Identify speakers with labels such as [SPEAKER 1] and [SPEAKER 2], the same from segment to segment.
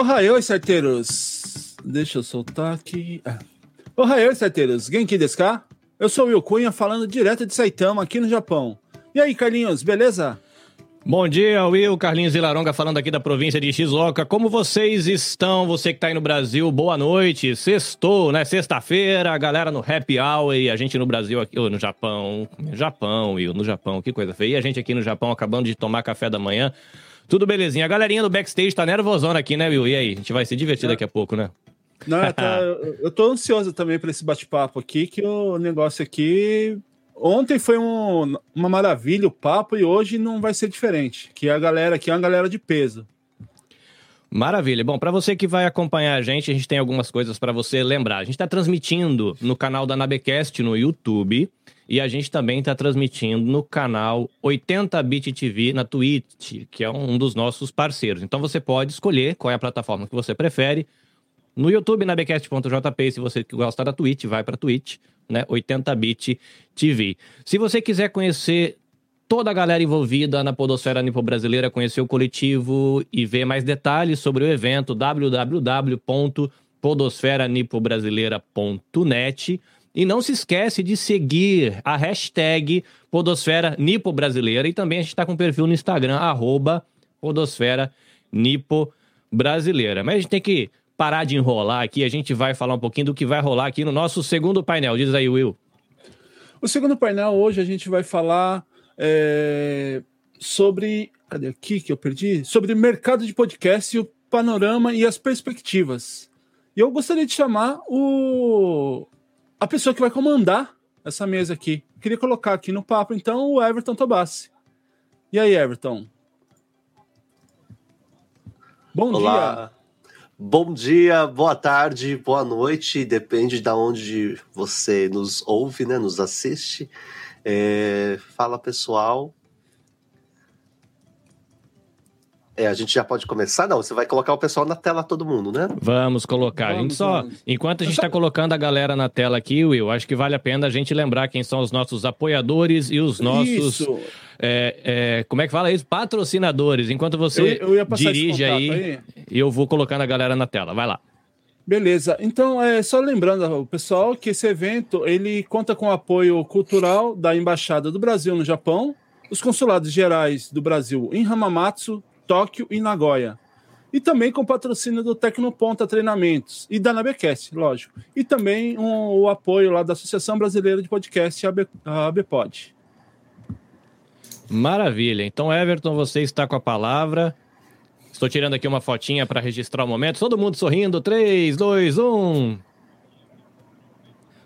[SPEAKER 1] Ohayoi, certeiros! Deixa eu soltar aqui. Ah. Ohayoi, certeiros! Genki desu? Eu sou o Will Cunha, falando direto de Saitama, aqui no Japão. E aí, Carlinhos, beleza?
[SPEAKER 2] Bom dia, Will. Carlinhos Ilaronga falando aqui da província de Shizuoka. Como vocês estão? Você que está aí no Brasil, boa noite. Sextou, né? Sexta-feira, a galera no Happy Hour e a gente no Brasil, aqui, no Japão. Japão, Will, no Japão, que coisa feia. E a gente aqui no Japão acabando de tomar café da manhã. Tudo belezinha. A galerinha do backstage tá nervosona aqui, né, Will? E aí? A gente vai se divertir daqui a pouco, né?
[SPEAKER 1] Não, tá, eu tô ansioso também para esse bate-papo aqui, que o negócio aqui. Ontem foi um, uma maravilha o papo e hoje não vai ser diferente. Que a galera aqui é uma galera de peso.
[SPEAKER 2] Maravilha. Bom, para você que vai acompanhar a gente, a gente tem algumas coisas para você lembrar. A gente está transmitindo no canal da Nabecast no YouTube. E a gente também está transmitindo no canal 80bit TV na Twitch, que é um dos nossos parceiros. Então você pode escolher qual é a plataforma que você prefere. No YouTube, na bcast.jp, se você gosta da Twitch, vai para Twitch, né? 80bit TV. Se você quiser conhecer toda a galera envolvida na Podosfera Nipo Brasileira, conhecer o coletivo e ver mais detalhes sobre o evento, www.podosferanipobrasileira.net. E não se esquece de seguir a hashtag Podosfera Nipo Brasileira. E também a gente está com um perfil no Instagram, arroba Podosfera Nipo Brasileira. Mas a gente tem que parar de enrolar aqui. A gente vai falar um pouquinho do que vai rolar aqui no nosso segundo painel. Diz aí, Will.
[SPEAKER 1] O segundo painel hoje a gente vai falar é, sobre. Cadê aqui que eu perdi? Sobre mercado de podcast, o panorama e as perspectivas. E eu gostaria de chamar o a pessoa que vai comandar essa mesa aqui. Queria colocar aqui no papo, então, o Everton Tobassi. E aí, Everton?
[SPEAKER 3] Bom Olá. dia. Bom dia, boa tarde, boa noite, depende de onde você nos ouve, né, nos assiste. É, fala pessoal, É, a gente já pode começar? Não, você vai colocar o pessoal na tela, todo mundo, né?
[SPEAKER 2] Vamos colocar. Vamos, a gente só, vamos. enquanto a gente está colocando a galera na tela aqui, Will, acho que vale a pena a gente lembrar quem são os nossos apoiadores e os nossos. É, é, como é que fala isso? Patrocinadores. Enquanto você eu, eu dirige aí, aí, eu vou colocando a galera na tela. Vai lá.
[SPEAKER 1] Beleza. Então, é só lembrando ao pessoal que esse evento ele conta com o apoio cultural da Embaixada do Brasil no Japão, os consulados gerais do Brasil em Hamamatsu, Tóquio e Nagoya. E também com patrocínio do Tecnoponta Treinamentos e da Nabecast, lógico. E também um, o apoio lá da Associação Brasileira de Podcast, a ABPOD.
[SPEAKER 2] Maravilha. Então, Everton, você está com a palavra. Estou tirando aqui uma fotinha para registrar o momento. Todo mundo sorrindo. 3, 2, 1.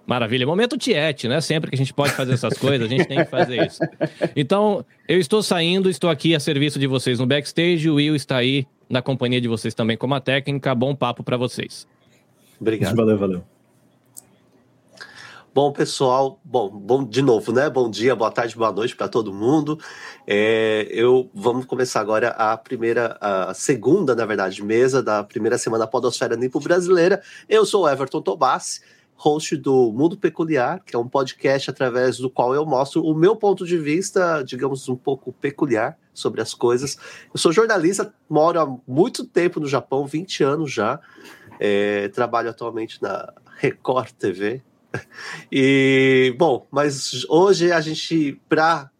[SPEAKER 2] Maravilha. Momento tiete, né? Sempre que a gente pode fazer essas coisas, a gente tem que fazer isso. Então, eu estou saindo, estou aqui a serviço de vocês no backstage. O Will está aí na companhia de vocês também como a técnica. Bom papo para vocês.
[SPEAKER 3] Obrigado.
[SPEAKER 1] Valeu, valeu.
[SPEAKER 3] Bom, pessoal, bom, bom de novo, né? Bom dia, boa tarde, boa noite para todo mundo. É, eu vamos começar agora a primeira, a segunda, na verdade, mesa da primeira semana Podosfera Nipo Brasileira. Eu sou o Everton Tobassi host do Mundo Peculiar, que é um podcast através do qual eu mostro o meu ponto de vista, digamos, um pouco peculiar sobre as coisas. Eu sou jornalista, moro há muito tempo no Japão, 20 anos já. É, trabalho atualmente na Record TV. E, bom, mas hoje a gente, para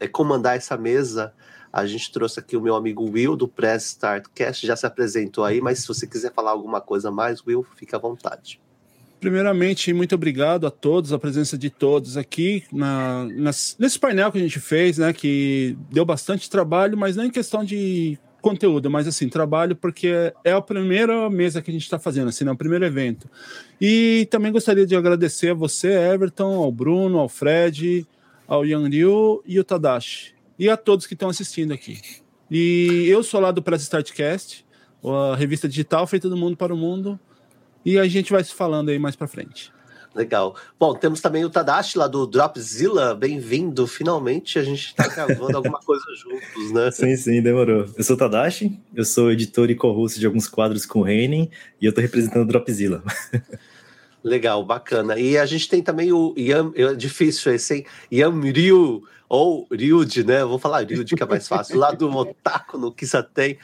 [SPEAKER 3] é, comandar essa mesa, a gente trouxe aqui o meu amigo Will do Press Start Cast, já se apresentou aí, mas se você quiser falar alguma coisa mais, Will, fica à vontade.
[SPEAKER 1] Primeiramente, muito obrigado a todos, a presença de todos aqui na, nas, nesse painel que a gente fez, né? Que deu bastante trabalho, mas não em questão de conteúdo, mas assim, trabalho porque é a primeira mesa que a gente está fazendo, assim, é o primeiro evento. E também gostaria de agradecer a você, Everton, ao Bruno, ao Fred, ao Yang Liu e ao Tadashi. E a todos que estão assistindo aqui. E eu sou lá do Press Startcast, a revista digital feita do mundo para o mundo. E a gente vai se falando aí mais para frente.
[SPEAKER 3] Legal. Bom, temos também o Tadashi lá do Dropzilla. Bem-vindo. Finalmente a gente está gravando alguma coisa juntos, né?
[SPEAKER 4] Sim, sim, demorou. Eu sou o Tadashi, eu sou editor e co-host de alguns quadros com o Reinen e eu estou representando o Dropzilla.
[SPEAKER 3] Legal, bacana. E a gente tem também o Yam, é difícil esse, hein? Yam Ryu, ou Ryuji, né? Eu vou falar Ryuji, que é mais fácil. Lá do Otaku, no Kisaten.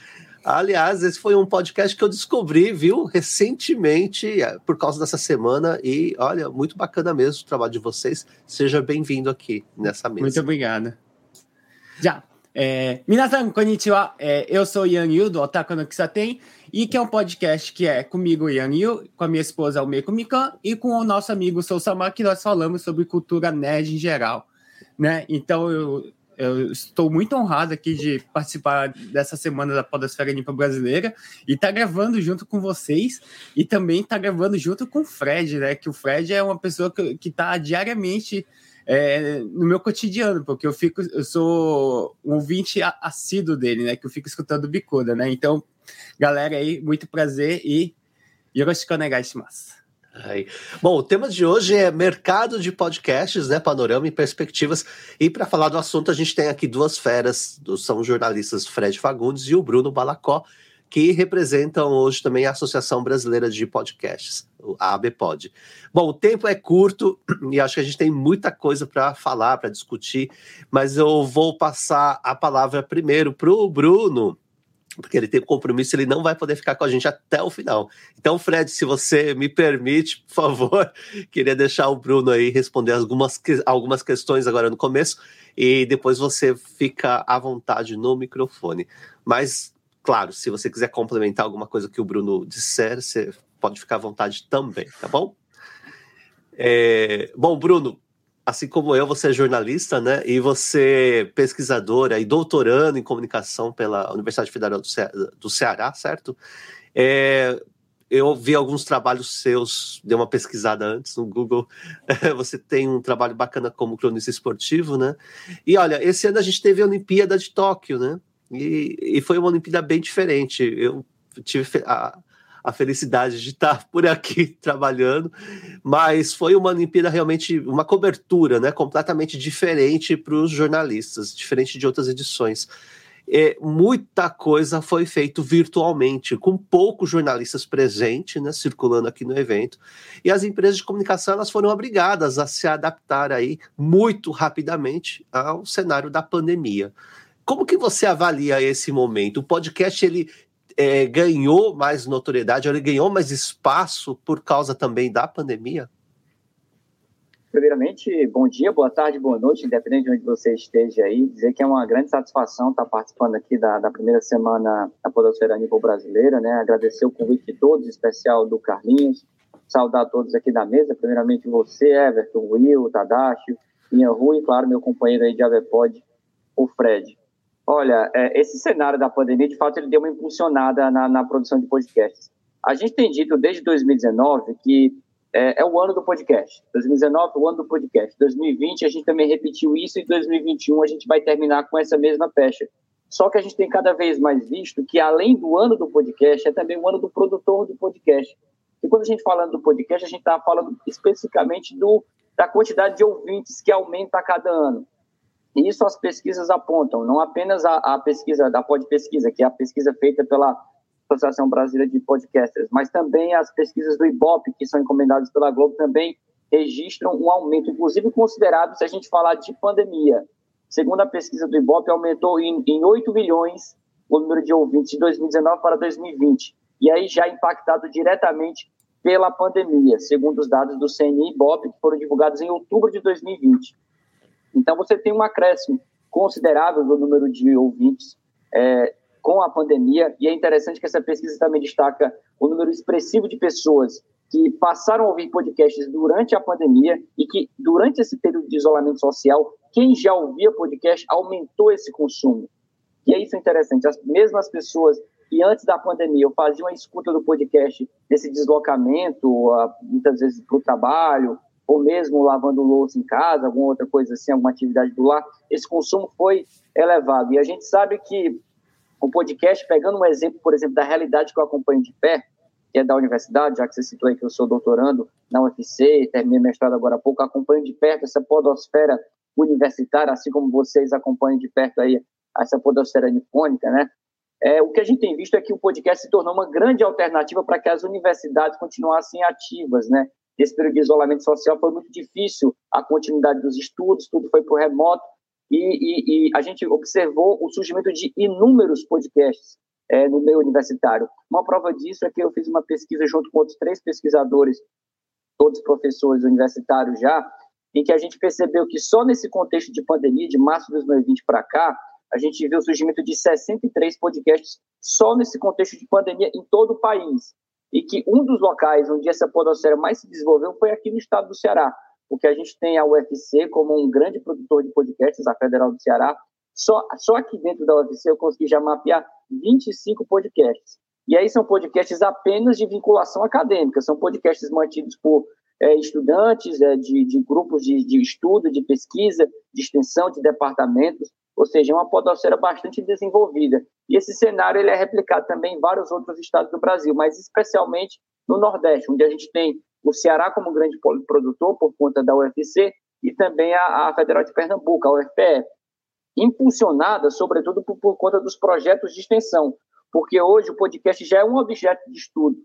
[SPEAKER 3] Aliás, esse foi um podcast que eu descobri, viu, recentemente, é, por causa dessa semana. E olha, muito bacana mesmo o trabalho de vocês. Seja bem-vindo aqui nessa mesa.
[SPEAKER 5] Muito obrigado. Já. É, minasan, konnichiwa. É, eu sou Yang Yu, do Otaku no Kisaten, e que é um podcast que é comigo, Yang Yu, com a minha esposa, Almeiko Mikan, e com o nosso amigo Sousama, que nós falamos sobre cultura nerd em geral. Né? Então, eu, eu estou muito honrado aqui de participar dessa semana da Podosfera Limpa Brasileira e tá gravando junto com vocês e também tá gravando junto com o Fred, né? Que o Fred é uma pessoa que está diariamente é, no meu cotidiano, porque eu fico, eu sou um ouvinte assíduo dele, né? Que eu fico escutando Bicuda, né? Então, galera aí, muito prazer e yoroshiku onegai.
[SPEAKER 3] Aí. Bom, o tema de hoje é mercado de podcasts, né? Panorama e perspectivas. E para falar do assunto, a gente tem aqui duas feras, são jornalistas Fred Fagundes e o Bruno Balacó, que representam hoje também a Associação Brasileira de Podcasts, a ABPod. Bom, o tempo é curto e acho que a gente tem muita coisa para falar, para discutir, mas eu vou passar a palavra primeiro para o Bruno porque ele tem um compromisso, ele não vai poder ficar com a gente até o final. Então, Fred, se você me permite, por favor, queria deixar o Bruno aí responder algumas, algumas questões agora no começo, e depois você fica à vontade no microfone. Mas, claro, se você quiser complementar alguma coisa que o Bruno disser, você pode ficar à vontade também, tá bom? É, bom, Bruno, assim como eu, você é jornalista, né? E você é pesquisadora e doutorando em comunicação pela Universidade Federal do, Ce do Ceará, certo? É, eu vi alguns trabalhos seus, dei uma pesquisada antes no Google. Você tem um trabalho bacana como cronista esportivo, né? E olha, esse ano a gente teve a Olimpíada de Tóquio, né? E, e foi uma Olimpíada bem diferente. Eu tive a, a felicidade de estar por aqui trabalhando, mas foi uma Olimpíada realmente, uma cobertura né, completamente diferente para os jornalistas, diferente de outras edições. É, muita coisa foi feito virtualmente, com poucos jornalistas presentes, né, circulando aqui no evento, e as empresas de comunicação elas foram obrigadas a se adaptar aí muito rapidamente ao cenário da pandemia. Como que você avalia esse momento? O podcast ele é, ganhou mais notoriedade, ele ganhou mais espaço por causa também da pandemia?
[SPEAKER 6] Primeiramente, bom dia, boa tarde, boa noite, independente de onde você esteja aí. Dizer que é uma grande satisfação estar participando aqui da, da primeira semana da Podosfera Nível Brasileira, né? Agradecer o convite de todos, em especial do Carlinhos. Saudar todos aqui da mesa, primeiramente você, Everton, Will, Tadashi, Ian Rui e, claro, meu companheiro aí de Avepod, o Fred. Olha, é, esse cenário da pandemia, de fato, ele deu uma impulsionada na, na produção de podcasts. A gente tem dito desde 2019 que é, é, o ano do podcast. 2019 o ano do podcast. 2020 a gente também repetiu isso e 2021 a gente vai terminar com essa mesma pecha. Só que a gente tem cada vez mais visto que além do ano do podcast é também o ano do produtor do podcast. E quando a gente falando do podcast a gente está falando especificamente do da quantidade de ouvintes que aumenta a cada ano. Isso as pesquisas apontam, não apenas a, a pesquisa da Pod Pesquisa, que é a pesquisa feita pela Associação Brasileira de Podcasters, mas também as pesquisas do IBOP, que são encomendadas pela Globo, também registram um aumento, inclusive considerado se a gente falar de pandemia. Segundo a pesquisa do IBOP, aumentou em, em 8 milhões o número de ouvintes de 2019 para 2020. E aí já impactado diretamente pela pandemia, segundo os dados do CNI IBOP, que foram divulgados em outubro de 2020. Então, você tem um acréscimo considerável do número de ouvintes é, com a pandemia, e é interessante que essa pesquisa também destaca o número expressivo de pessoas que passaram a ouvir podcasts durante a pandemia e que, durante esse período de isolamento social, quem já ouvia podcast aumentou esse consumo. E é isso interessante. As mesmas pessoas que antes da pandemia faziam a escuta do podcast nesse deslocamento, muitas vezes para o trabalho, ou mesmo lavando louça em casa, alguma outra coisa assim, alguma atividade do lar, esse consumo foi elevado. E a gente sabe que o podcast, pegando um exemplo, por exemplo, da realidade que eu acompanho de perto, que é da universidade, já que você citou aí que eu sou doutorando na UFC, terminei mestrado agora há pouco, acompanho de perto essa podosfera universitária, assim como vocês acompanham de perto aí essa podosfera nipônica, né? É, o que a gente tem visto é que o podcast se tornou uma grande alternativa para que as universidades continuassem ativas, né? Nesse período de isolamento social foi muito difícil a continuidade dos estudos, tudo foi o remoto, e, e, e, a gente observou o surgimento de inúmeros podcasts. é, no meio universitário. Uma prova disso é que eu fiz uma pesquisa junto com outros três pesquisadores, todos professores universitários já, em que a gente percebeu que só nesse contexto de pandemia, de março de 2020 para cá, a gente viu o surgimento de 63 podcasts só nesse contexto de pandemia em todo o país. E que um dos locais onde essa podosfera mais se desenvolveu foi aqui no estado do Ceará, porque a gente tem a UFC como um grande produtor de podcasts, a Federal do Ceará. Só, só aqui dentro da UFC eu consegui já mapear 25 podcasts. E aí são podcasts apenas de vinculação acadêmica, são podcasts mantidos por é, estudantes é, de, de, grupos de, de, estudo, de pesquisa, de extensão, de departamentos, ou seja, é uma podosfera bastante desenvolvida. E esse cenário ele é replicado também em vários outros estados do Brasil, mas especialmente no Nordeste, onde a gente tem o Ceará como grande produtor por conta da UFC e também a, a Federal de Pernambuco, a UFPE, impulsionada sobretudo por, por conta dos projetos de extensão, porque hoje o podcast já é um objeto de estudo.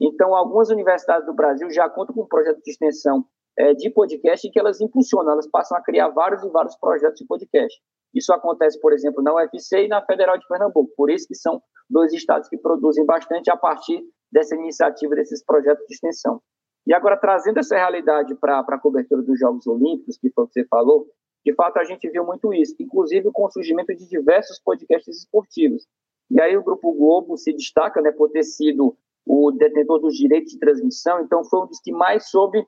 [SPEAKER 6] Então, algumas universidades do Brasil já contam com um projeto de extensão é, de podcast que elas impulsionam, elas passam a criar vários e vários projetos de podcast. Isso acontece, por exemplo, na UFC e na Federal de Pernambuco. Por isso que são dois estados que produzem bastante a partir dessa iniciativa, desses projetos de extensão. E agora, trazendo essa realidade para a cobertura dos Jogos Olímpicos, que foi o que você falou, de fato a gente viu muito isso, inclusive com o surgimento de diversos podcasts esportivos. E aí o Grupo Globo se destaca né, por ter sido o detentor dos direitos de transmissão, então foi um dos que mais soube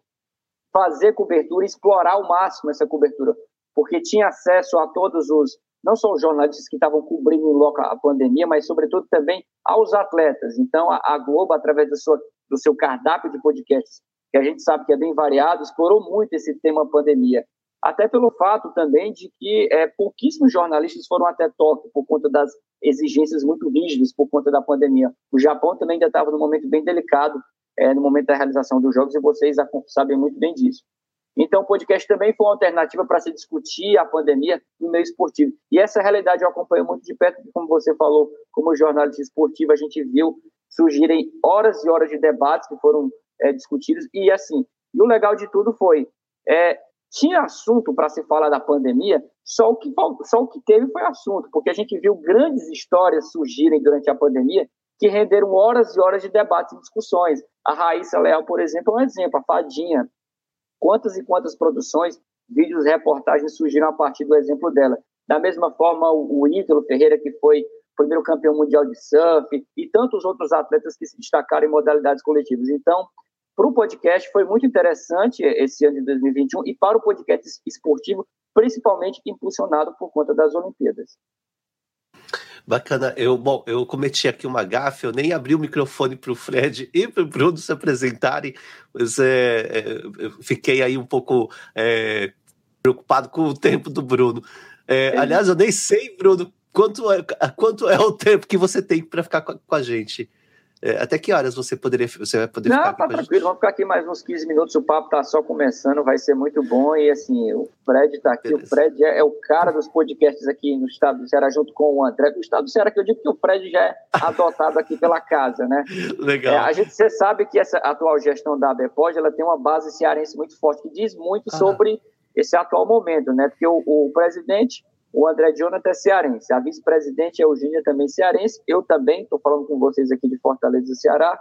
[SPEAKER 6] fazer cobertura, explorar ao máximo essa cobertura, porque tinha acesso a todos os, não só os jornalistas que estavam cobrindo em loco a pandemia, mas sobretudo também aos atletas. Então a, Globo, através da sua, do seu cardápio de podcasts, que a gente sabe que é bem variado, explorou muito esse tema pandemia até pelo fato também de que é, pouquíssimos jornalistas foram até Tóquio por conta das exigências muito rígidas por conta da pandemia. O Japão também ainda estava num momento bem delicado é, no momento da realização dos jogos e vocês sabem muito bem disso. Então, o podcast também foi uma alternativa para se discutir a pandemia no meio esportivo. E essa realidade eu acompanho muito de perto, como você falou, como jornalista esportivo, a gente viu surgirem horas e horas de debates que foram é, discutidos. E assim, e o legal de tudo foi é, tinha assunto para se falar da pandemia, só o, que, só o que teve foi assunto, porque a gente viu grandes histórias surgirem durante a pandemia que renderam horas e horas de debates e discussões. A Raíssa Leal, por exemplo, é um exemplo, a Fadinha. Quantas e quantas produções, vídeos, reportagens surgiram a partir do exemplo dela. Da mesma forma, o, Ítalo Ferreira, que foi primeiro campeão mundial de surf, e tantos outros atletas que se destacaram em modalidades coletivas. Então, para o podcast foi muito interessante esse ano de 2021 e para o podcast esportivo, principalmente impulsionado por conta das Olimpíadas.
[SPEAKER 3] Bacana. Eu, bom, eu cometi aqui uma gafe, eu nem abri o microfone para o Fred e para o Bruno se apresentarem, mas é, é, eu fiquei aí um pouco é, preocupado com o tempo do Bruno. É, aliás, eu nem sei, Bruno, quanto é, quanto é o tempo que você tem para ficar com a, com a gente. É, até que horas você poderia você vai poder
[SPEAKER 6] Não,
[SPEAKER 3] ficar?
[SPEAKER 6] Não, tá tranquilo, vamos ficar aqui mais uns 15 minutos, o papo tá só começando, vai ser muito bom. E assim, o Fred tá aqui, Beleza. o Fred é, é, o cara dos podcasts aqui no estado do Ceará, junto com o André do estado do Ceará, que eu digo que o Fred já é adotado aqui pela casa, né?
[SPEAKER 3] Legal.
[SPEAKER 6] É, a gente, você sabe que essa atual gestão da ABPOD, ela tem uma base cearense muito forte, que diz muito ah. sobre esse atual momento, né? Porque o, o presidente o André Jonathan é cearense, a vice-presidente é Eugênia também cearense, eu também estou falando com vocês aqui de Fortaleza, Ceará,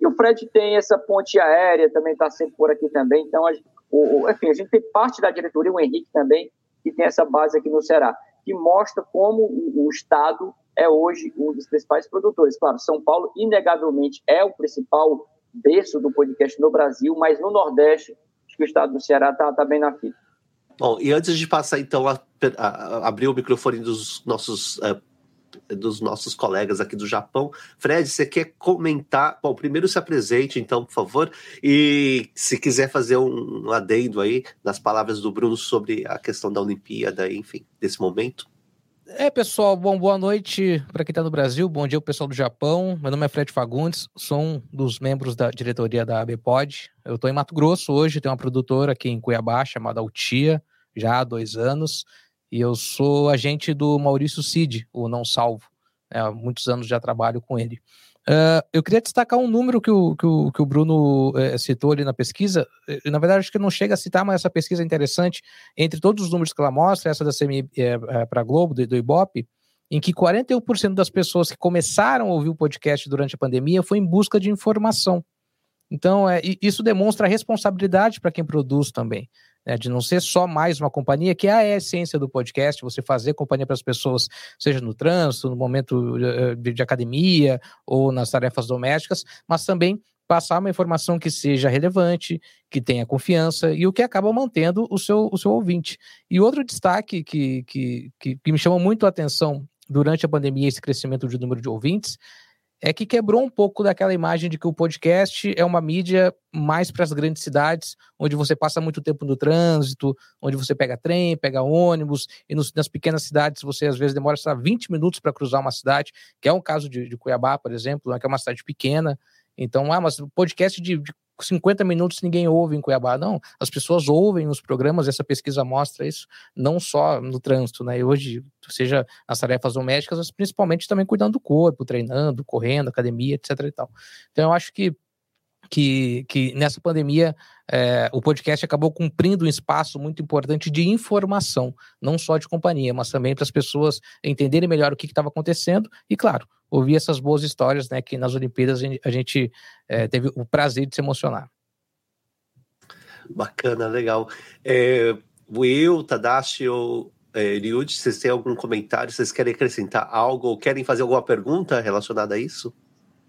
[SPEAKER 6] e o Fred tem essa ponte aérea, também está sempre por aqui também, então, a, o, enfim, a gente tem parte da diretoria, o Henrique também, que tem essa base aqui no Ceará, que mostra como o, o Estado é hoje um dos principais produtores. Claro, São Paulo, inegavelmente, é o principal berço do podcast no Brasil, mas no Nordeste, acho que o Estado do Ceará está tá bem na fita.
[SPEAKER 3] Bom, e antes de passar então a, a, a abrir o microfone dos nossos uh, dos nossos colegas aqui do Japão, Fred, você quer comentar? Bom, primeiro se apresente, então, por favor, e se quiser fazer um, um adendo aí nas palavras do Bruno sobre a questão da Olimpíada, enfim, desse momento.
[SPEAKER 7] É, pessoal, bom, boa noite para quem está no Brasil, bom dia o pessoal do Japão. Meu nome é Fred Fagundes, sou um dos membros da diretoria da ABPOD. Eu estou em Mato Grosso hoje, tenho uma produtora aqui em Cuiabá chamada Altia, já há dois anos, e eu sou agente do Maurício Cid, o Não Salvo. É, há muitos anos já trabalho com ele. Uh, eu queria destacar um número que o, que o, que o Bruno uh, citou ali na pesquisa. Uh, na verdade, acho que não chega a citar, mas essa pesquisa é interessante. Entre todos os números que ela mostra, essa da CMI é, é, para a Globo, do, do Ibope, em que 41% das pessoas que começaram a ouvir o podcast durante a pandemia foi em busca de informação. Então, é, isso demonstra responsabilidade para quem produz também, né, de não ser só mais uma companhia, que é a essência do podcast, você fazer companhia para as pessoas, seja no trânsito, no momento eh, de, de academia ou nas tarefas domésticas, mas também passar uma informação que seja relevante, que tenha confiança e o que acaba mantendo o seu, o seu ouvinte. E outro destaque que, que, que, que me chamou muito a atenção durante a pandemia, esse crescimento de número de ouvintes, é que quebrou um pouco daquela imagem de que o podcast é uma mídia mais para as grandes cidades, onde você passa muito tempo no trânsito, onde você pega trem, pega ônibus, e nos, nas pequenas cidades você às vezes demora, lá, 20 minutos para cruzar uma cidade, que é um caso de, de Cuiabá, por exemplo, né, que é uma cidade pequena. Então, ah, mas podcast de, de 50 minutos ninguém ouve em Cuiabá. Não, as pessoas ouvem os programas, essa pesquisa mostra isso, não só no trânsito, né? E hoje, seja nas tarefas domésticas, mas principalmente também cuidando do corpo, treinando, correndo, academia, etc. E tal. Então, eu acho que que, que nessa pandemia é, o podcast acabou cumprindo um espaço muito importante de informação, não só de companhia, mas também para as pessoas entenderem melhor o que estava acontecendo e, claro, ouvir essas boas histórias né, que nas Olimpíadas a gente é, teve o prazer de se emocionar.
[SPEAKER 3] Bacana, legal. É, Will, Tadashi ou é, Ryuji, vocês têm algum comentário? Vocês querem acrescentar algo ou querem fazer alguma pergunta relacionada a isso?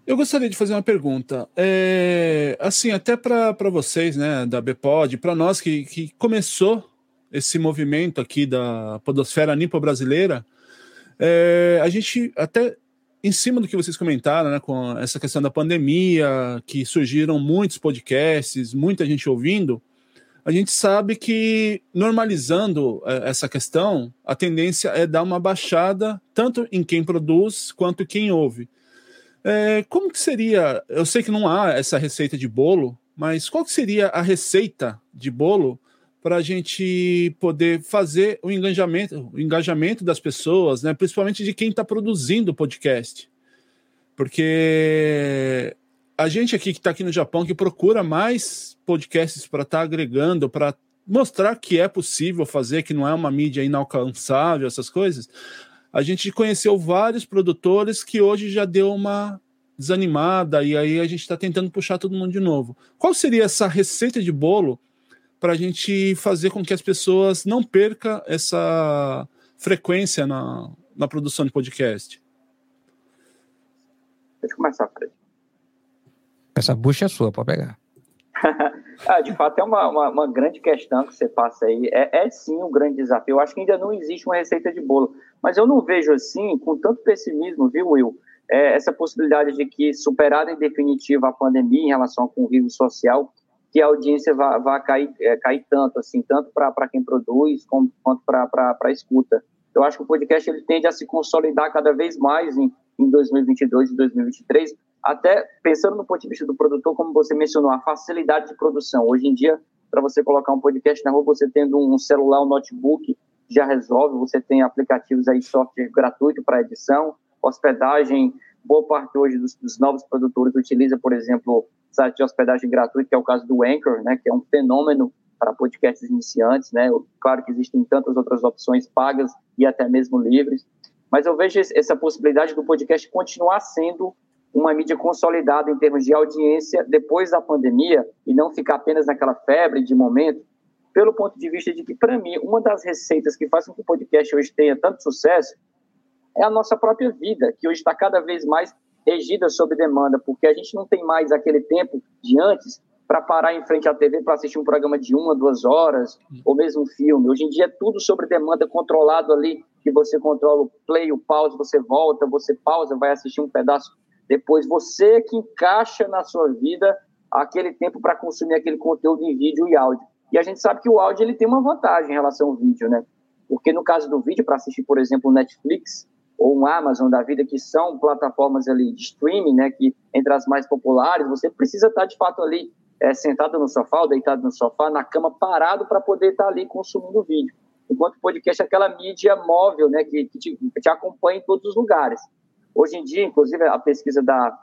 [SPEAKER 1] Eu gostaria de fazer uma pergunta. É, assim, até para vocês, né, da BPOD, para nós que, que começou esse movimento aqui da Podosfera Nipo Brasileira, é, a gente até em cima do que vocês comentaram, né, com essa questão da pandemia, que surgiram muitos podcasts, muita gente ouvindo, a gente sabe que normalizando é, essa questão, a tendência é dar uma baixada tanto em quem produz quanto quem ouve. É, como que seria? Eu sei que não há essa receita de bolo, mas qual que seria a receita de bolo para a gente poder fazer o engajamento, o engajamento das pessoas, né? principalmente de quem está produzindo o podcast? Porque a gente aqui que está aqui no Japão, que procura mais podcasts para estar tá agregando, para mostrar que é possível fazer, que não é uma mídia inalcançável, essas coisas, a gente conheceu vários produtores que hoje já deu uma desanimada e aí a gente está tentando puxar todo mundo de novo. Qual seria essa receita de bolo para a gente fazer com que as pessoas não percam essa frequência na, na produção de podcast?
[SPEAKER 6] Deixa eu começar, Fred.
[SPEAKER 7] Essa bucha é sua, pode pegar.
[SPEAKER 6] ah, de fato, é uma, uma, uma, grande questão que você passa aí. É, é sim um grande desafio. Eu acho que ainda não existe uma receita de bolo. Mas eu não vejo assim, com tanto pessimismo, viu, Will? É, essa possibilidade de que, superada em definitiva a pandemia em relação ao convívio social, que a audiência vá, cair, é, cair tanto, assim, tanto para quem produz como, quanto para a escuta. Eu acho que o podcast ele tende a se consolidar cada vez mais em, em 2022 e 2023, até pensando no ponto de vista do produtor, como você mencionou, a facilidade de produção. Hoje em dia, para você colocar um podcast na rua, você tendo um celular, um notebook, já resolve. Você tem aplicativos aí, software gratuito para edição, hospedagem. Boa parte hoje dos, dos, novos produtores utiliza, por exemplo, site de hospedagem gratuito, que é o caso do Anchor, né, que é um fenômeno para podcasts iniciantes, né? Claro que existem tantas outras opções pagas e até mesmo livres, mas eu vejo essa possibilidade do podcast continuar sendo uma mídia consolidada em termos de audiência depois da pandemia e não ficar apenas naquela febre de momento, pelo ponto de vista de que, para mim, uma das receitas que faz com que o podcast hoje tenha tanto sucesso é a nossa própria vida, que hoje está cada vez mais regida sob demanda, porque a gente não tem mais aquele tempo de antes para parar em frente à TV para assistir um programa de uma, duas horas, ou mesmo um filme. Hoje em dia é tudo sobre demanda controlado ali, que você controla o play, o pause, você volta, você pausa, vai assistir um pedaço depois você que encaixa na sua vida aquele tempo para consumir aquele conteúdo em vídeo e áudio. E a gente sabe que o áudio ele tem uma vantagem em relação ao vídeo, né? Porque no caso do vídeo, para assistir, por exemplo, o Netflix ou um Amazon da vida, que são plataformas ali de streaming, né? Que entre as mais populares, você precisa estar de fato ali é, sentado no sofá ou deitado no sofá, na cama, parado para poder estar ali consumindo o vídeo. Enquanto o podcast é aquela mídia móvel, né? Que, que te, te acompanha em todos os lugares. Hoje em dia, inclusive, a pesquisa da,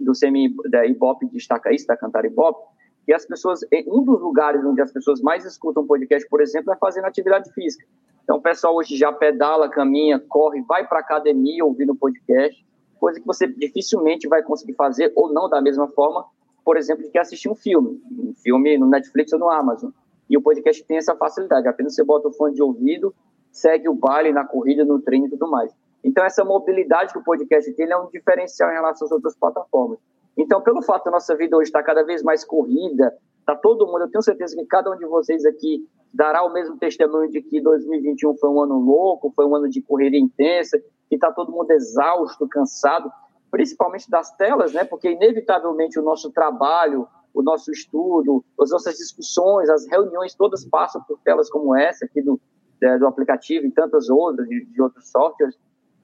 [SPEAKER 6] do CMI, da Ibope destaca isso, da Cantar Ibope, que as pessoas, um dos lugares onde as pessoas mais escutam podcast, por exemplo, é fazendo atividade física. Então, o pessoal hoje já pedala, caminha, corre, vai para academia ouvindo podcast, coisa que você dificilmente vai conseguir fazer, ou não da mesma forma, por exemplo, que assistir um filme, um filme no Netflix ou no Amazon. E o podcast tem essa facilidade, apenas você bota o fone de ouvido, segue o baile na corrida, no treino e tudo mais. Então, essa mobilidade que o podcast tem é um diferencial em relação às outras plataformas. Então, pelo fato da nossa vida hoje estar cada vez mais corrida, tá todo mundo, eu tenho certeza que cada um de vocês aqui dará o mesmo testemunho de que 2021 foi um ano louco, foi um ano de correria intensa, que está todo mundo exausto, cansado, principalmente das telas, né? Porque inevitavelmente o nosso trabalho, o nosso estudo, as nossas discussões, as reuniões todas passam por telas como essa aqui do, é, do aplicativo e tantas outras de, de outros softwares.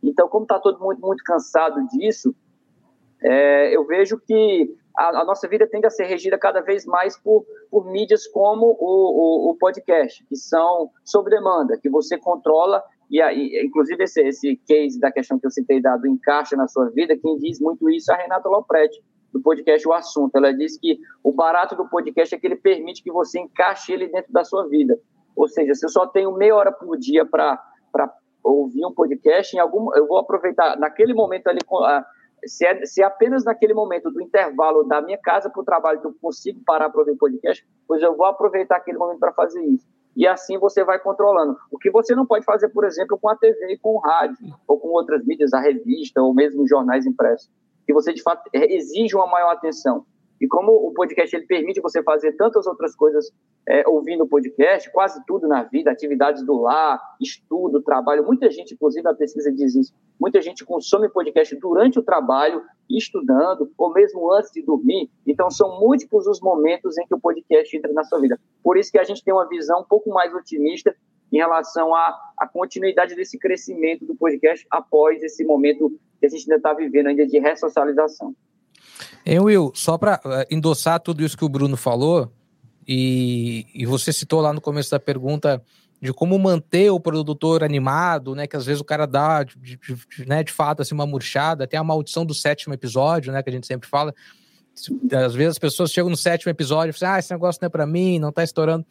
[SPEAKER 6] Então, como está todo mundo muito cansado disso, é, eu vejo que a, a, nossa vida tende a ser regida cada vez mais por, por mídias como o, o, o podcast, que são sob demanda, que você controla e aí, inclusive esse, esse case da questão que eu citei da, do encaixe na sua vida, quem diz muito isso é a Renata Lopretti, do podcast O Assunto. Ela diz que o barato do podcast é que ele permite que você encaixe ele dentro da sua vida. Ou seja, se eu só tenho meia hora por dia para ouvir um podcast, em algum, eu vou aproveitar naquele momento ali, se é, se é apenas naquele momento do intervalo da minha casa para o trabalho que eu consigo parar para ouvir podcast, pois eu vou aproveitar aquele momento para fazer isso e assim você vai controlando. O que você não pode fazer, por exemplo, com a TV com o rádio, ou com outras mídias, a revista, ou mesmo jornais impressos, que você, de fato, exige uma maior atenção. E como o podcast ele permite você fazer tantas outras coisas é, ouvindo o podcast, quase tudo na vida, atividades do lar, estudo, trabalho, muita gente, inclusive a pesquisa diz isso, muita gente consome podcast durante o trabalho, estudando, ou mesmo antes de dormir. Então, são múltiplos os momentos em que o podcast entra na sua vida. Por isso que a gente tem uma visão um pouco mais otimista em relação à, à continuidade desse crescimento do podcast após esse momento que a gente ainda está vivendo ainda de ressocialização.
[SPEAKER 7] Hein, Will, só para eh, endossar tudo isso que o Bruno falou, e, e você citou lá no começo da pergunta de como manter o produtor animado, né? Que às vezes o cara dá, de, de, de, né, de fato, assim, uma murchada. Tem a maldição do sétimo episódio, né? Que a gente sempre fala. Às vezes as pessoas chegam no sétimo episódio e falam, ah, esse negócio não é para mim, não tá estourando.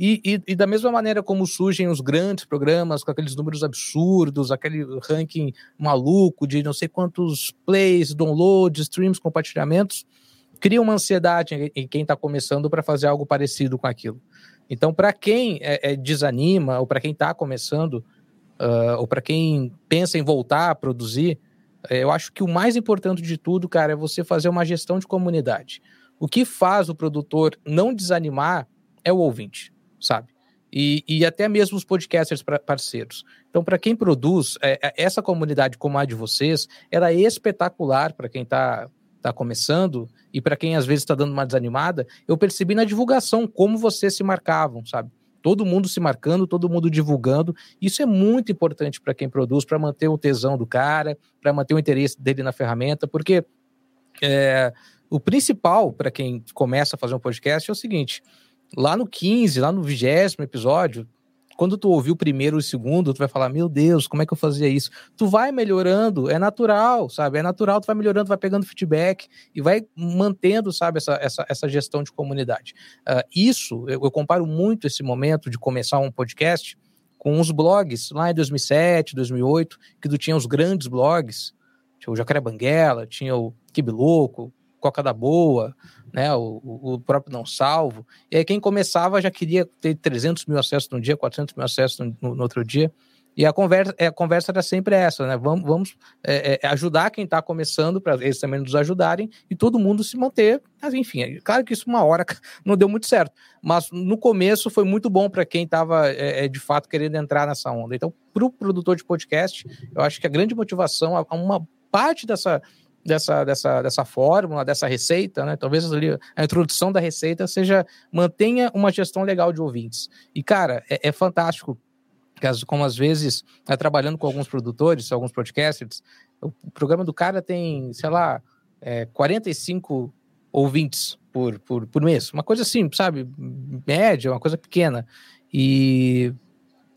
[SPEAKER 7] E, e, e, da mesma maneira como surgem os grandes programas com aqueles números absurdos, aquele ranking maluco de não sei quantos plays, downloads, streams, compartilhamentos, cria uma ansiedade em quem está começando para fazer algo parecido com aquilo. Então, para quem é, é, desanima, ou para quem está começando, uh, ou para quem pensa em voltar a produzir, é, eu acho que o mais importante de tudo, cara, é você fazer uma gestão de comunidade. O que faz o produtor não desanimar é o ouvinte sabe? E, e até mesmo os podcasters parceiros. Então, para quem produz, é, é, essa comunidade como a de vocês, ela é espetacular para quem está tá começando e para quem às vezes está dando uma desanimada. Eu percebi na divulgação como vocês se marcavam, sabe? Todo mundo se marcando, todo mundo divulgando. Isso é muito importante para quem produz, para manter o tesão do cara, para manter o interesse dele na ferramenta, porque é, o principal para quem começa a fazer um podcast é o seguinte: lá no 15, lá no 20 episódio, quando tu ouvir o primeiro e o segundo, tu vai falar, meu Deus, como é que eu fazia isso? Tu vai melhorando, é natural, sabe? É natural, tu vai melhorando, vai pegando feedback e vai mantendo, sabe, essa, essa, essa gestão de comunidade. Uh, isso, eu, eu, comparo muito esse momento de começar um podcast com os blogs, lá em 2007, 2008, que tu tinha os grandes blogs, tinha o Jacaré Banguela, tinha o Kibi Louco, Coca da Boa, né, o, o, próprio Não Salvo. E aí quem começava já queria ter 300 mil acessos num dia, 400 mil acessos no, no outro dia. E a conversa, é, a conversa era sempre essa, né? Vamos, vamos é, é, ajudar quem está começando para eles também nos ajudarem e todo mundo se manter. Mas, enfim, é claro que isso uma hora não deu muito certo, mas no começo foi muito bom para quem estava é, é, de fato querendo entrar nessa onda. Então, para o produtor de podcast, eu acho que a grande motivação, uma parte dessa dessa, dessa, dessa fórmula, dessa receita, né? Talvez a introdução da receita seja mantenha uma gestão legal de ouvintes. E, cara, é, é fantástico. Como às vezes, tá trabalhando com alguns produtores, alguns podcasters, o programa do cara tem, sei lá, é, 45 ouvintes por, por, por mês. Uma coisa assim, sabe? Média, uma coisa pequena. E,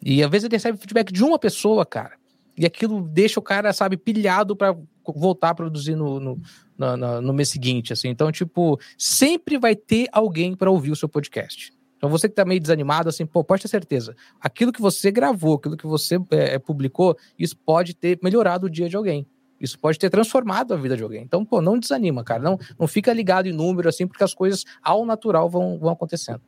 [SPEAKER 7] e às vezes ele recebe feedback de uma pessoa, cara. E aquilo deixa o cara, sabe, pilhado para voltar a produzir no, no, no, no, mês seguinte, assim. Então, tipo, sempre vai ter alguém para ouvir o seu podcast. Então você que está meio desanimado, assim, pô, pode ter certeza. Aquilo que você gravou, aquilo que você é, publicou, isso pode ter melhorado o dia de alguém. Isso pode ter transformado a vida de alguém. Então, pô, não desanima, cara. Não, não fica ligado em número, assim, porque as coisas ao natural vão, vão acontecendo.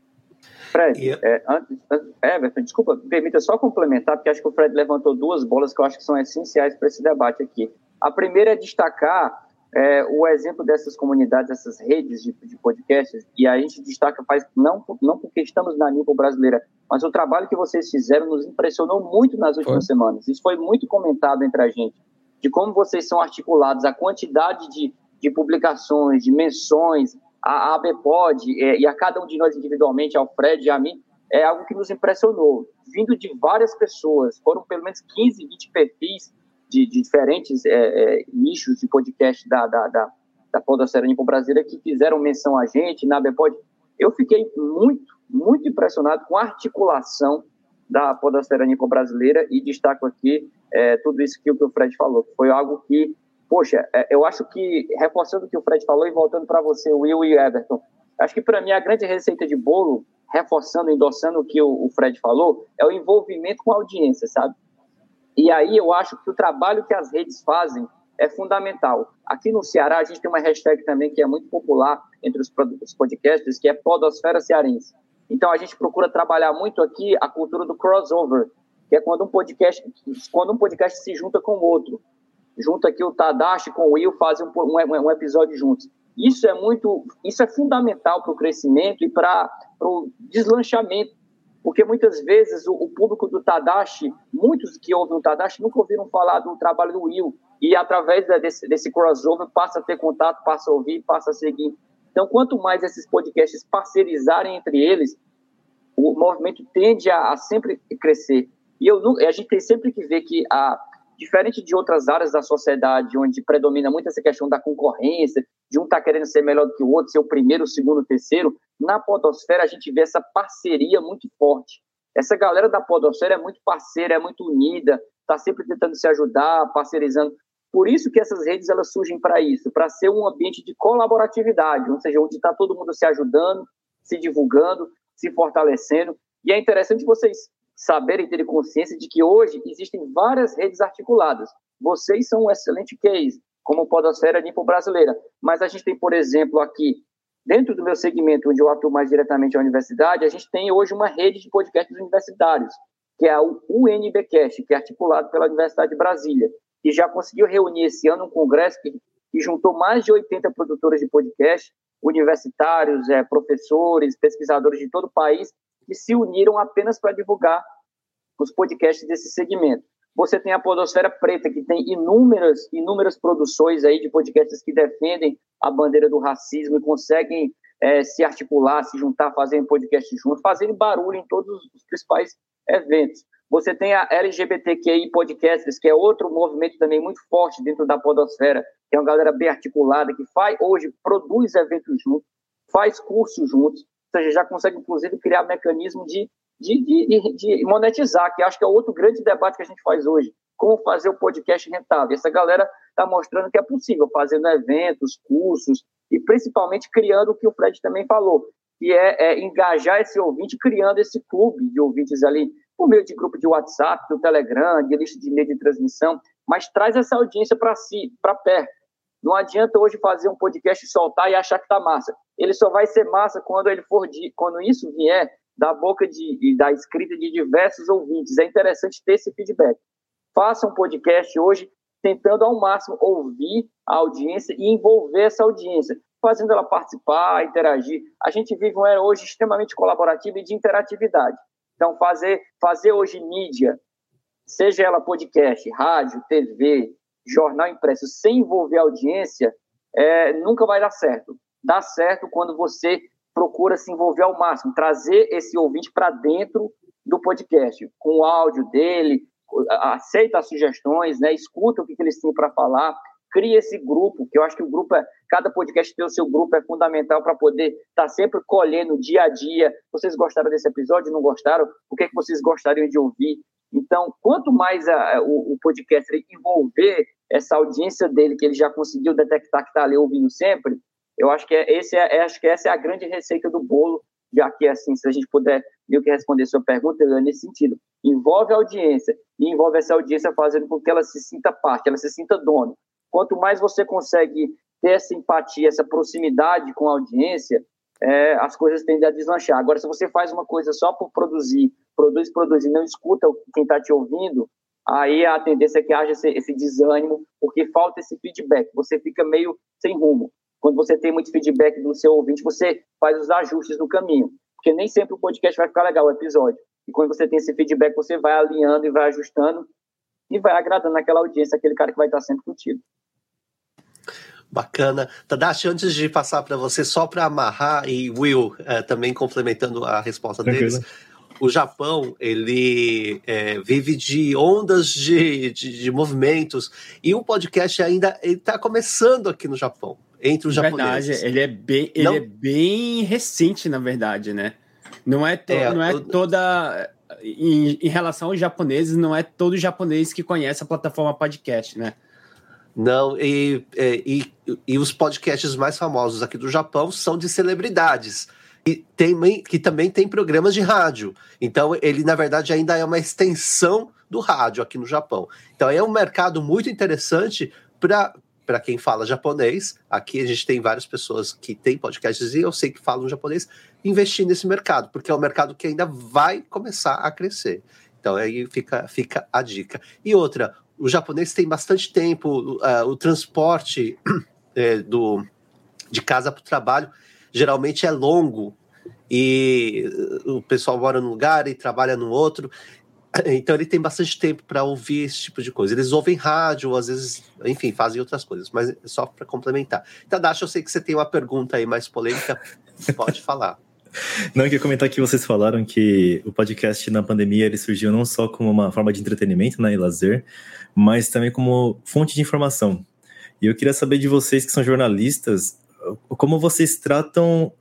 [SPEAKER 6] Fred, é, antes, Everton, desculpa, permita só complementar, porque acho que o Fred levantou duas bolas que eu acho que são essenciais para esse debate aqui. A primeira é destacar é, o exemplo dessas comunidades, essas redes de, de, podcasts, e a gente destaca, faz, não, não porque estamos na nível brasileira, mas o trabalho que vocês fizeram nos impressionou muito nas últimas foi. semanas. Isso foi muito comentado entre a gente, de como vocês são articulados, a quantidade de, de publicações, de menções, a, a ABPOD é, e a cada um de nós individualmente, ao Fred e a mim, é algo que nos impressionou. Vindo de várias pessoas, foram pelo menos 15, 20 perfis de, de diferentes é, é, nichos de podcast da, da, da, da Podosfera Nipo Brasileira que fizeram menção a gente na ABPOD. Eu fiquei muito, muito impressionado com a articulação da Podosfera Nipo Brasileira e destaco aqui é, tudo isso que o Fred falou. Foi algo que poxa, é, eu acho que, reforçando o que o Fred falou e voltando para você, Will e Everton, acho que para mim a grande receita de bolo, reforçando, endossando o que o Fred falou, é o envolvimento com a audiência, sabe? E aí eu acho que o trabalho que as redes fazem é fundamental. Aqui no Ceará, a gente tem uma hashtag também que é muito popular entre os podcasts, que é Podosfera Cearense. Então, a gente procura trabalhar muito aqui a cultura do crossover, que é quando um podcast, quando um podcast se junta com outro junto aqui o Tadashi com o Will fazem um, um, um episódio juntos. Isso é muito, isso é fundamental para o crescimento e para o deslanchamento, porque muitas vezes o, o, público do Tadashi, muitos que ouvem o Tadashi nunca ouviram falar do trabalho do Will e através desse, desse crossover passa a ter contato, passa a ouvir, passa a seguir. Então, quanto mais esses podcasts parcerizarem entre eles, o movimento tende a, a sempre crescer. E eu, a gente tem sempre que ver que a, Diferente de outras áreas da sociedade, onde predomina muito essa questão da concorrência, de um estar tá querendo ser melhor do que o outro, ser o primeiro, o segundo, o terceiro, na podosfera a gente vê essa parceria muito forte. Essa galera da podosfera é muito parceira, é muito unida, está sempre tentando se ajudar, parceirizando. Por isso que essas redes elas surgem para isso, para ser um ambiente de colaboratividade, ou seja, onde está todo mundo se ajudando, se divulgando, se fortalecendo. E é interessante vocês saberem ter consciência de que hoje existem várias redes articuladas. Vocês são um excelente case, como Podosfera Nipo Brasileira. Mas a gente tem, por exemplo, aqui, dentro do meu segmento, onde eu atuo mais diretamente à universidade, a gente tem hoje uma rede de podcasts universitários, que é o UNBcast, que é articulado pela Universidade de Brasília, que já conseguiu reunir esse ano um congresso que, que juntou mais de 80 produtores de podcast, universitários, é, professores, pesquisadores de todo o país, que se uniram apenas para divulgar os podcasts desse segmento. Você tem a Podosfera Preta, que tem inúmeras, inúmeras produções aí de podcasts que defendem a bandeira do racismo e conseguem é, se articular, se juntar, fazendo podcast junto, fazendo barulho em todos os principais eventos. Você tem a LGBTQI Podcasters, que é outro movimento também muito forte dentro da podosfera, que é uma galera bem articulada, que faz hoje, produz eventos juntos, faz cursos juntos, seja, já consegue, inclusive, criar mecanismo de, de, de, de, monetizar, que acho que é outro grande debate que a gente faz hoje. Como fazer o podcast rentável. Essa galera está mostrando que é possível, fazendo eventos, cursos, e principalmente criando o que o Fred também falou, que é, é engajar esse ouvinte, criando esse clube de ouvintes ali, por meio de grupo de WhatsApp, do Telegram, de lista de meio de transmissão, mas traz essa audiência para si, para perto. Não adianta hoje fazer um podcast e soltar e achar que está massa. Ele só vai ser massa quando ele for de, quando isso vier da boca de, da escrita de diversos ouvintes. É interessante ter esse feedback. Faça um podcast hoje tentando ao máximo ouvir a audiência e envolver essa audiência, fazendo ela participar, interagir. A gente vive uma era hoje extremamente colaborativa e de interatividade. Então, fazer, fazer hoje mídia, seja ela podcast, rádio, TV, jornal impresso sem envolver a audiência, é, nunca vai dar certo. Dá certo quando você procura se envolver ao máximo, trazer esse ouvinte para dentro do podcast, com o áudio dele, aceita as sugestões, né, escuta o que, que eles têm para falar, cria esse grupo, que eu acho que o grupo é, cada podcast ter o seu grupo é fundamental para poder estar tá sempre colhendo dia a dia. Vocês gostaram desse episódio? Não gostaram? O que, é que vocês gostariam de ouvir? Então, quanto mais a, o, o podcast envolver essa audiência dele, que ele já conseguiu detectar que está ali ouvindo sempre, eu acho que, é, esse é, é, acho que essa é a grande receita do bolo já que assim, se a gente puder meio que responder sua pergunta, é nesse sentido. Envolve a audiência e envolve essa audiência fazendo com que ela se sinta parte, ela se sinta dono. Quanto mais você consegue ter essa empatia, essa proximidade com a audiência, é, as coisas tendem a deslanchar. Agora, se você faz uma coisa só por produzir, produz, produz e não escuta quem está te ouvindo, aí a tendência é que haja esse, esse, desânimo, porque falta esse feedback. Você fica meio sem rumo. Quando você tem muito feedback do seu ouvinte, você faz os ajustes no caminho. Porque nem sempre o podcast vai ficar legal, o episódio. E quando você tem esse feedback, você vai alinhando e vai ajustando e vai agradando aquela audiência, aquele cara que vai estar sempre contigo.
[SPEAKER 3] Bacana. Tadashi, antes de passar para você, só para amarrar, e Will é, também complementando a resposta deles, o Japão ele é, vive de ondas de, de, de, movimentos e o podcast ainda está começando aqui no Japão entre os
[SPEAKER 5] verdade,
[SPEAKER 3] japoneses.
[SPEAKER 5] Ele é bem, ele não... é bem recente, na verdade, né? Não é, to, é, não é toda em, em relação aos japoneses, não é todo japonês que conhece a plataforma podcast, né?
[SPEAKER 3] Não, e, é, e, e, os podcasts mais famosos aqui do Japão são de celebridades. E tem, que também tem programas de rádio. Então, ele, na verdade, ainda é uma extensão do rádio aqui no Japão. Então, é um mercado muito interessante para para quem fala japonês. Aqui a gente tem várias pessoas que têm podcasts e eu sei que falam japonês, investir nesse mercado, porque é um mercado que ainda vai começar a crescer. Então aí fica, fica a dica. E outra, o japonês tem bastante tempo, uh, o transporte é, do, de casa para o trabalho geralmente é longo e o pessoal mora num lugar e trabalha no outro. Então ele tem bastante tempo para ouvir esse tipo de coisa. Eles ouvem rádio, às vezes, enfim, fazem outras coisas, mas é só para complementar. Então, Dasha, eu sei que você tem uma pergunta aí mais polêmica, pode falar.
[SPEAKER 4] Não, eu queria comentar que vocês falaram que o podcast na pandemia ele surgiu não só como uma forma de entretenimento né, e lazer, mas também como fonte de informação. E eu queria saber de vocês que são jornalistas, como vocês tratam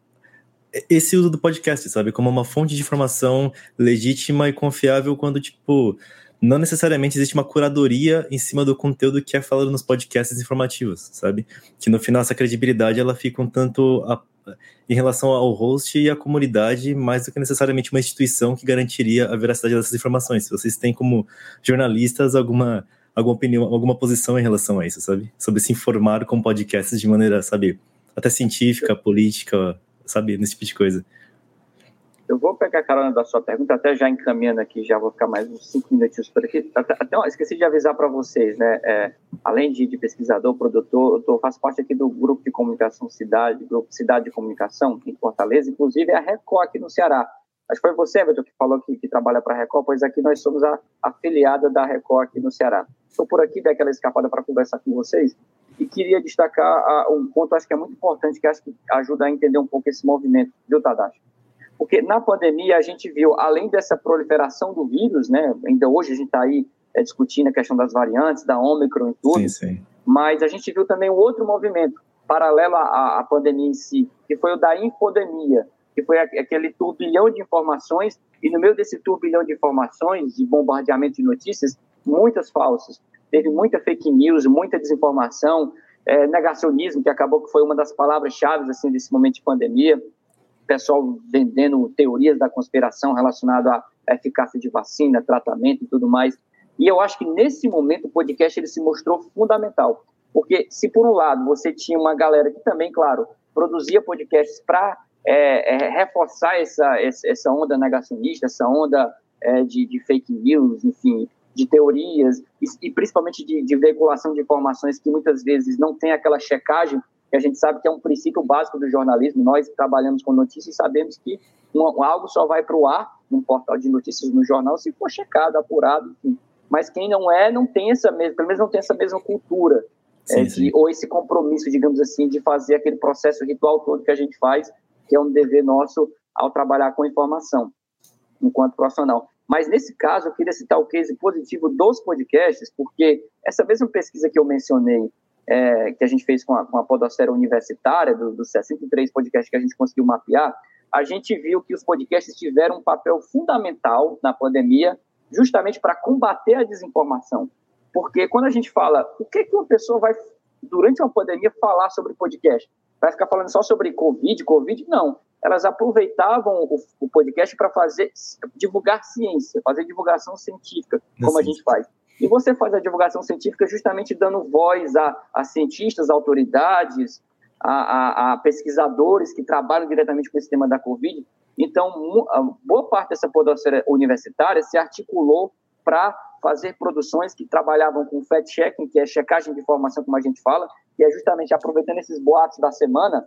[SPEAKER 4] esse uso do podcast, sabe? Como uma fonte de informação legítima e confiável quando, tipo, não necessariamente existe uma curadoria em cima do conteúdo que é falado nos podcasts informativos, sabe? Que no final essa credibilidade ela fica um tanto a, em relação ao host e à comunidade, mais do que necessariamente uma instituição que garantiria a veracidade dessas informações. Se vocês têm como jornalistas alguma alguma opinião, alguma posição em relação a isso, sabe? Sobre se informar com podcasts de maneira, sabe, até científica, política, sabe, nesse tipo de coisa.
[SPEAKER 6] Eu vou pegar a carona da sua pergunta, até já encaminhando aqui, já vou ficar mais uns cinco minutinhos por aqui. Até, até esqueci de avisar para vocês, né? É, além de, de, pesquisador, produtor, eu tô, faço parte aqui do grupo de comunicação Cidade, grupo Cidade de Comunicação, em Fortaleza, inclusive é a Record aqui no Ceará. Acho que foi você, Everton, que falou que, que trabalha para a Record, pois aqui nós somos a afiliada da Record aqui no Ceará. Estou por aqui, dei aquela escapada para conversar com vocês e queria destacar a, um ponto, acho que é muito importante, que acho que ajuda a entender um pouco esse movimento, viu, Tadashi? Porque na pandemia a gente viu, além dessa proliferação do vírus, né, ainda hoje a gente está aí é, discutindo a questão das variantes, da Ômicron e tudo, sim, sim. mas a gente viu também um outro movimento, paralelo à, à pandemia em si, que foi o da infodemia, que foi aquele turbilhão de informações, e no meio desse turbilhão de informações, de bombardeamento de notícias, muitas falsas. Teve muita fake news, muita desinformação, é, negacionismo, que acabou que foi uma das palavras-chave assim, desse momento de pandemia. Pessoal vendendo teorias da conspiração relacionado à eficácia de vacina, tratamento e tudo mais. E eu acho que nesse momento o podcast ele se mostrou fundamental. Porque se por um lado você tinha uma galera que também, claro, produzia podcasts para é, é, reforçar essa, essa onda negacionista, essa onda é, de, de, fake news, enfim, de teorias e, e principalmente de, de, veiculação de informações que muitas vezes não tem aquela checagem que a gente sabe que é um princípio básico do jornalismo. Nós trabalhamos com notícias e sabemos que um, algo só vai para o ar num portal de notícias, no jornal, se for checado, apurado, enfim. Mas quem não é, não tem essa mesma, pelo menos não tem essa mesma cultura sim, é, de, ou esse compromisso, digamos assim, de fazer aquele processo ritual todo que a gente faz, que é um dever nosso ao trabalhar com informação enquanto profissional. Mas nesse caso, eu queria citar o case positivo dos podcasts, porque essa mesma pesquisa que eu mencionei, é, que a gente fez com a, com a podosfera universitária, dos do 63 podcasts que a gente conseguiu mapear, a gente viu que os podcasts tiveram um papel fundamental na pandemia, justamente para combater a desinformação. Porque quando a gente fala, o que, que uma pessoa vai, durante uma pandemia, falar sobre podcast? Vai ficar falando só sobre Covid, Covid? Não. elas aproveitavam o, o podcast para fazer divulgar ciência, fazer divulgação científica, como a gente faz. E você faz a divulgação científica justamente dando voz a, a cientistas, a autoridades, a, a, a, pesquisadores que trabalham diretamente com esse tema da Covid. Então, boa parte dessa podosfera universitária se articulou para fazer produções que trabalhavam com fact-checking, que é checagem de informação, como a gente fala, que é justamente aproveitando esses boatos da semana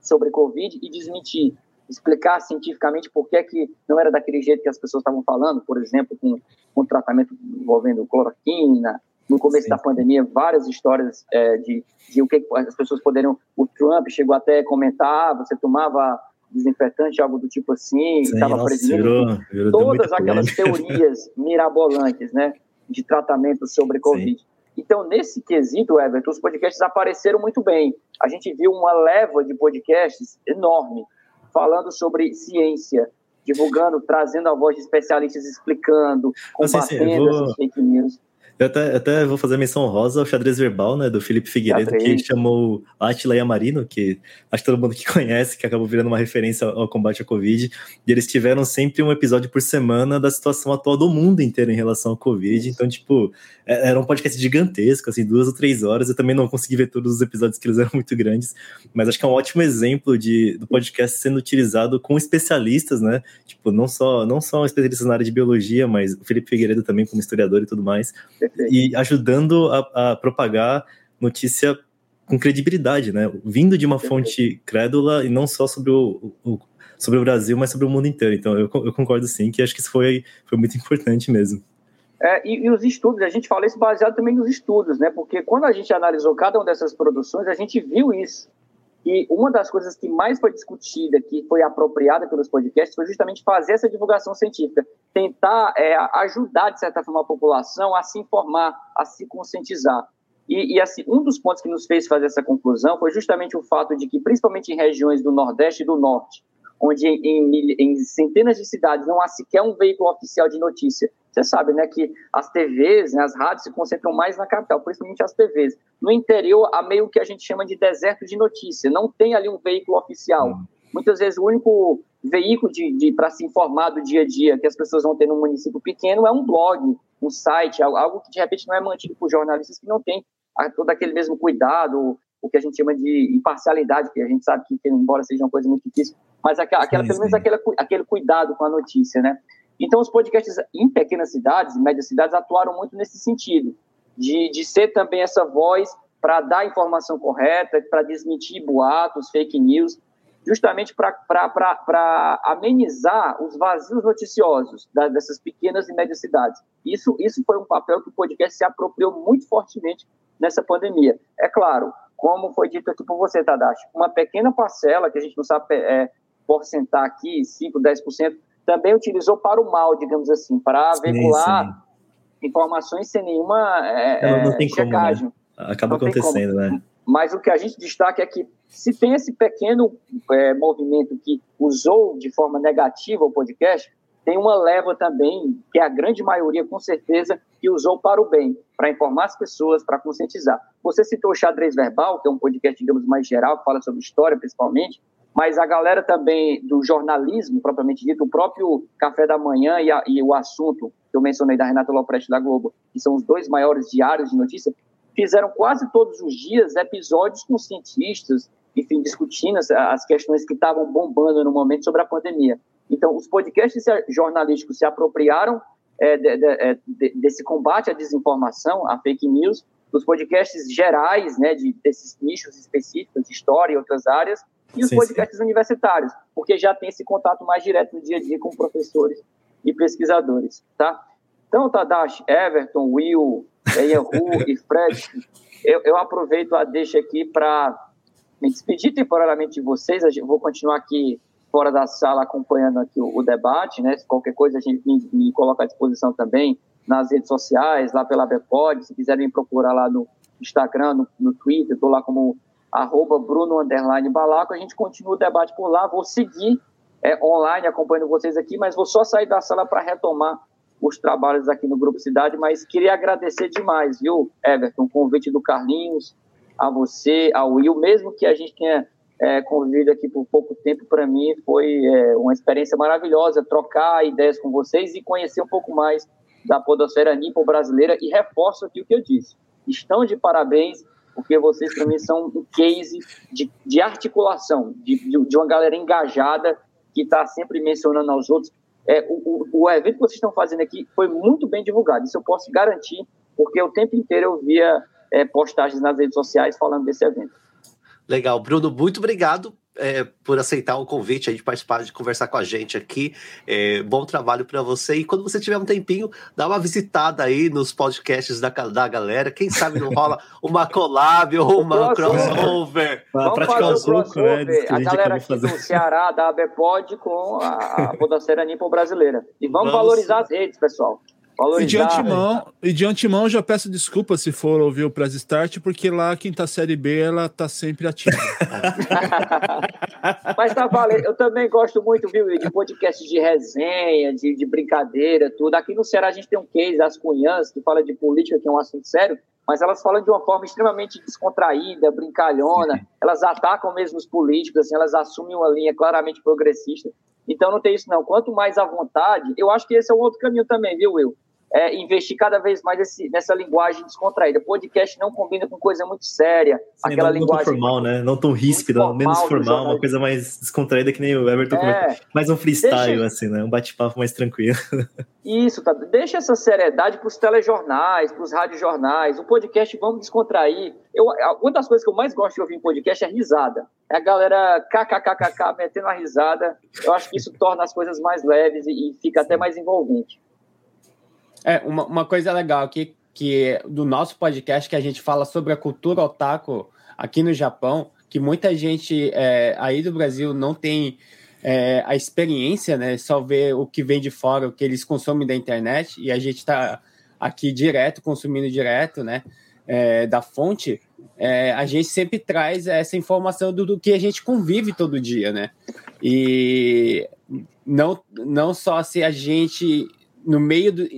[SPEAKER 6] sobre Covid e desmentir, explicar cientificamente por que, é que não era daquele jeito que as pessoas estavam falando, por exemplo, com, com tratamento envolvendo cloroquina, no começo Sim. da pandemia, várias histórias é, de, de o que as pessoas poderiam. O Trump chegou até a comentar: você tomava desinfetante, algo do tipo assim, estava prevenindo. Todas aquelas teorias mirabolantes, né, de tratamento sobre Covid. Sim. Então, nesse quesito, Everton, os podcasts apareceram muito bem. A gente viu uma leva de podcasts enorme, falando sobre ciência, divulgando, trazendo a voz de especialistas, explicando, combatendo vou... essas fake news.
[SPEAKER 4] Eu até, até vou fazer menção rosa ao xadrez verbal, né, do Felipe Figueiredo, xadrez. que chamou Atila Yamarino, que acho que todo mundo que conhece, que acabou virando uma referência ao combate à Covid, e eles tiveram sempre um episódio por semana da situação atual do mundo inteiro em relação ao Covid, então, tipo, é, era um podcast gigantesco, assim, duas ou três horas, eu também não consegui ver todos os episódios que eles eram muito grandes, mas acho que é um ótimo exemplo de, do podcast sendo utilizado com especialistas, né, tipo, não só, não só especialistas na área de biologia, mas o Felipe Figueiredo também como historiador e tudo mais, e ajudando a, a, propagar notícia com credibilidade, né? Vindo de uma fonte crédula e não só sobre o, o, sobre o Brasil, mas sobre o mundo inteiro. Então, eu, eu concordo sim, que acho que isso foi, foi muito importante mesmo.
[SPEAKER 6] É, e, e, os estudos, a gente fala isso baseado também nos estudos, né? Porque quando a gente analisou cada uma dessas produções, a gente viu isso. E uma das coisas que mais foi discutida, que foi apropriada pelos podcasts, foi justamente fazer essa divulgação científica, tentar é, ajudar, de certa forma, a população a se informar, a se conscientizar. E, e, assim, um dos pontos que nos fez fazer essa conclusão foi justamente o fato de que, principalmente em regiões do Nordeste e do Norte, onde em, em, centenas de cidades não há sequer um veículo oficial de notícia, você sabe, né, que as TVs, né, as rádios se concentram mais na capital, principalmente as TVs. No interior, há meio que a gente chama de deserto de notícia. Não tem ali um veículo oficial. Muitas vezes o único veículo de, de para se informar do dia a dia que as pessoas vão ter num município pequeno é um blog, um site, algo que de repente não é mantido por jornalistas que não têm todo aquele mesmo cuidado, o que a gente chama de imparcialidade, que a gente sabe que, embora seja uma coisa muito difícil, mas aquela, aquela pelo menos aquele, aquele cuidado com a notícia, né? Então, os podcasts em pequenas cidades, médias cidades, atuaram muito nesse sentido, de, de ser também essa voz para dar a informação correta, para desmentir boatos, fake news, justamente para amenizar os vazios noticiosos das, dessas pequenas e médias cidades. Isso, isso foi um papel que o podcast se apropriou muito fortemente nessa pandemia. É claro, como foi dito aqui por você, Tadashi, uma pequena parcela, que a gente não sabe é, porcentar aqui, 5%, 10%, também utilizou para o mal, digamos assim, para veicular sim. informações sem nenhuma é,
[SPEAKER 4] não tem checagem. Como, né? Acaba não acontecendo, né?
[SPEAKER 6] Mas o que a gente destaca é que se tem esse pequeno é, movimento que usou de forma negativa o podcast, tem uma leva também, que é a grande maioria, com certeza, que usou para o bem, para informar as pessoas, para conscientizar. Você citou o Xadrez Verbal, que é um podcast, digamos, mais geral, que fala sobre história, principalmente, mas a galera também do jornalismo, propriamente dito, o próprio Café da Manhã e, a, e o assunto que eu mencionei da Renata Lopresti da Globo, que são os dois maiores diários de notícia, fizeram quase todos os dias episódios com cientistas, enfim, discutindo as, as questões que estavam bombando no momento sobre a pandemia. Então, os podcasts jornalísticos se apropriaram é, de, de, é, de, desse combate à desinformação, à fake news, dos podcasts gerais, né, de, desses nichos específicos de história e outras áreas, e os sim, podcasts sim. universitários, porque já tem esse contato mais direto no dia a dia com professores e pesquisadores, tá? Então, Tadashi, Everton, Will, Yahu e Fred, eu, eu, aproveito a deixa aqui para me despedir temporariamente de vocês, eu vou continuar aqui fora da sala acompanhando aqui o, o debate, né? Se qualquer coisa a gente me, me, coloca à disposição também nas redes sociais, lá pela Bepod, se quiserem procurar lá no Instagram, no, no Twitter, estou lá como arroba Bruno Underline Balaco, a gente continua o debate por lá, vou seguir é, online acompanhando vocês aqui, mas vou só sair da sala para retomar os trabalhos aqui no Grupo Cidade, mas queria agradecer demais, viu, Everton, o convite do Carlinhos, a você, ao Will, mesmo que a gente tenha é, convivido aqui por pouco tempo, para mim foi é, uma experiência maravilhosa trocar ideias com vocês e conhecer um pouco mais da podosfera nipo brasileira e reforço aqui o que eu disse. Estão de parabéns, porque vocês para mim são um case de, de articulação, de, de uma galera engajada que está sempre mencionando aos outros. É, o, o, evento que vocês estão fazendo aqui foi muito bem divulgado, isso eu posso garantir, porque o tempo inteiro eu via é, postagens nas redes sociais falando desse evento.
[SPEAKER 3] Legal, Bruno, muito obrigado é, por aceitar o convite, a gente participar de conversar com a gente aqui. É, bom trabalho para você. E quando você tiver um tempinho, dá uma visitada aí nos podcasts da, da galera. Quem sabe não rola uma collab ou uma crossover.
[SPEAKER 6] Vamos praticar fazer um crossover. Né, a, a galera aqui fazer. do Ceará, da ABPOD, com a, a Podocera Nipo brasileira. E vamos, vamos valorizar as redes, pessoal.
[SPEAKER 1] E de, antemão, e de antemão, já peço desculpa se for ouvir o Press Start, porque lá quem tá Série B, ela tá sempre ativa.
[SPEAKER 6] Mas tá valendo. Eu também gosto muito, viu, de podcast de resenha, de, de brincadeira, tudo. Aqui no Ceará a gente tem um case, as Cunhãs, que fala de política, que é um assunto sério, mas elas falam de uma forma extremamente descontraída, brincalhona. Elas atacam mesmo os políticos, assim, elas assumem uma linha claramente progressista. Então não tem isso não. Quanto mais à vontade, eu acho que esse é um outro caminho também, viu, Will? É, investir cada vez mais esse, nessa linguagem descontraída. Podcast não combina com coisa muito séria.
[SPEAKER 4] Sim, aquela não, linguagem. Não formal, né? Não tão ríspida, formal, menos formal, uma coisa mais descontraída, que nem o Everton é, comentou. Mais um freestyle, deixa... assim, né? Um bate-papo mais tranquilo.
[SPEAKER 6] Isso, tá. Deixa essa seriedade para os telejornais, para os radiojornais. O podcast, vamos descontrair. Eu, uma das coisas que eu mais gosto de ouvir em podcast é risada. É a galera kkkk metendo a risada. Eu acho que isso torna as coisas mais leves e, e fica até mais envolvente.
[SPEAKER 5] É, uma, uma coisa legal aqui que do nosso podcast que a gente fala sobre a cultura otaku aqui no Japão, que muita gente é, aí do Brasil não tem é, a experiência, né? Só vê o que vem de fora, o que eles consomem da internet, e a gente está aqui direto, consumindo direto, né? É, da fonte, é, a gente sempre traz essa informação do, do, que a gente convive todo dia, né? E não, não só se a gente, no meio do,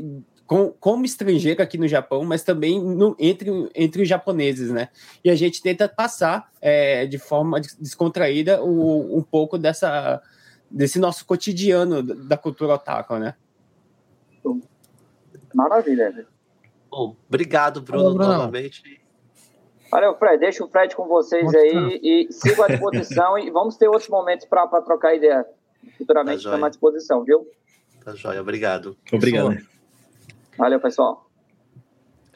[SPEAKER 5] com, como estrangeiro aqui no Japão, mas também no, entre, entre os japoneses, né? E a gente tenta passar é, de forma descontraída o, um pouco dessa, desse nosso cotidiano da cultura otaku, né?
[SPEAKER 6] Maravilha.
[SPEAKER 3] Bom, obrigado, Bruno, Olá, Bruno. novamente.
[SPEAKER 6] Valeu, Fred. Deixa o Fred com vocês aí e sigo à disposição e vamos ter outros momentos para trocar ideia futuramente. Tá Estamos à disposição, viu?
[SPEAKER 3] Tá joia, obrigado.
[SPEAKER 4] Obrigado.
[SPEAKER 6] Valeu, pessoal.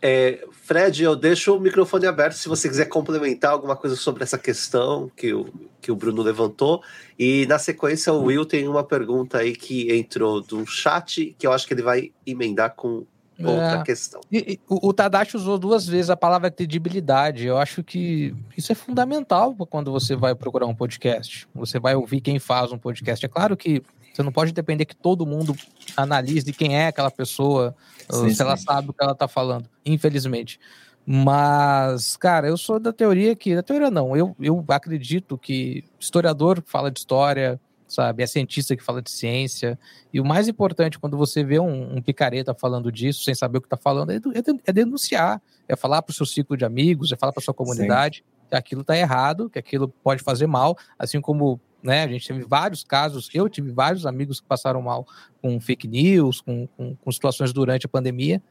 [SPEAKER 3] É, Fred, eu deixo o microfone aberto se você quiser complementar alguma coisa sobre essa questão que o, que o Bruno levantou. E na sequência, o Will tem uma pergunta aí que entrou do chat que eu acho que ele vai emendar com outra é. questão.
[SPEAKER 7] E, e, o, o Tadashi usou duas vezes a palavra credibilidade. Eu acho que isso é fundamental quando você vai procurar um podcast. Você vai ouvir quem faz um podcast. É claro que você não pode depender que todo mundo analise quem é aquela pessoa, sim, se sim. ela sabe o que ela está falando, infelizmente. Mas, cara, eu sou da teoria que. Da teoria não, eu, eu acredito que historiador fala de história, sabe? É cientista que fala de ciência. E o mais importante, quando você vê um, um picareta falando disso, sem saber o que está falando, é, é, é, denunciar. É falar para o seu ciclo de amigos, é falar para sua comunidade Sim. que aquilo está errado, que aquilo pode fazer mal, assim como né? A gente teve vários casos, eu tive vários amigos que passaram mal com fake news, com, com, com situações durante a pandemia.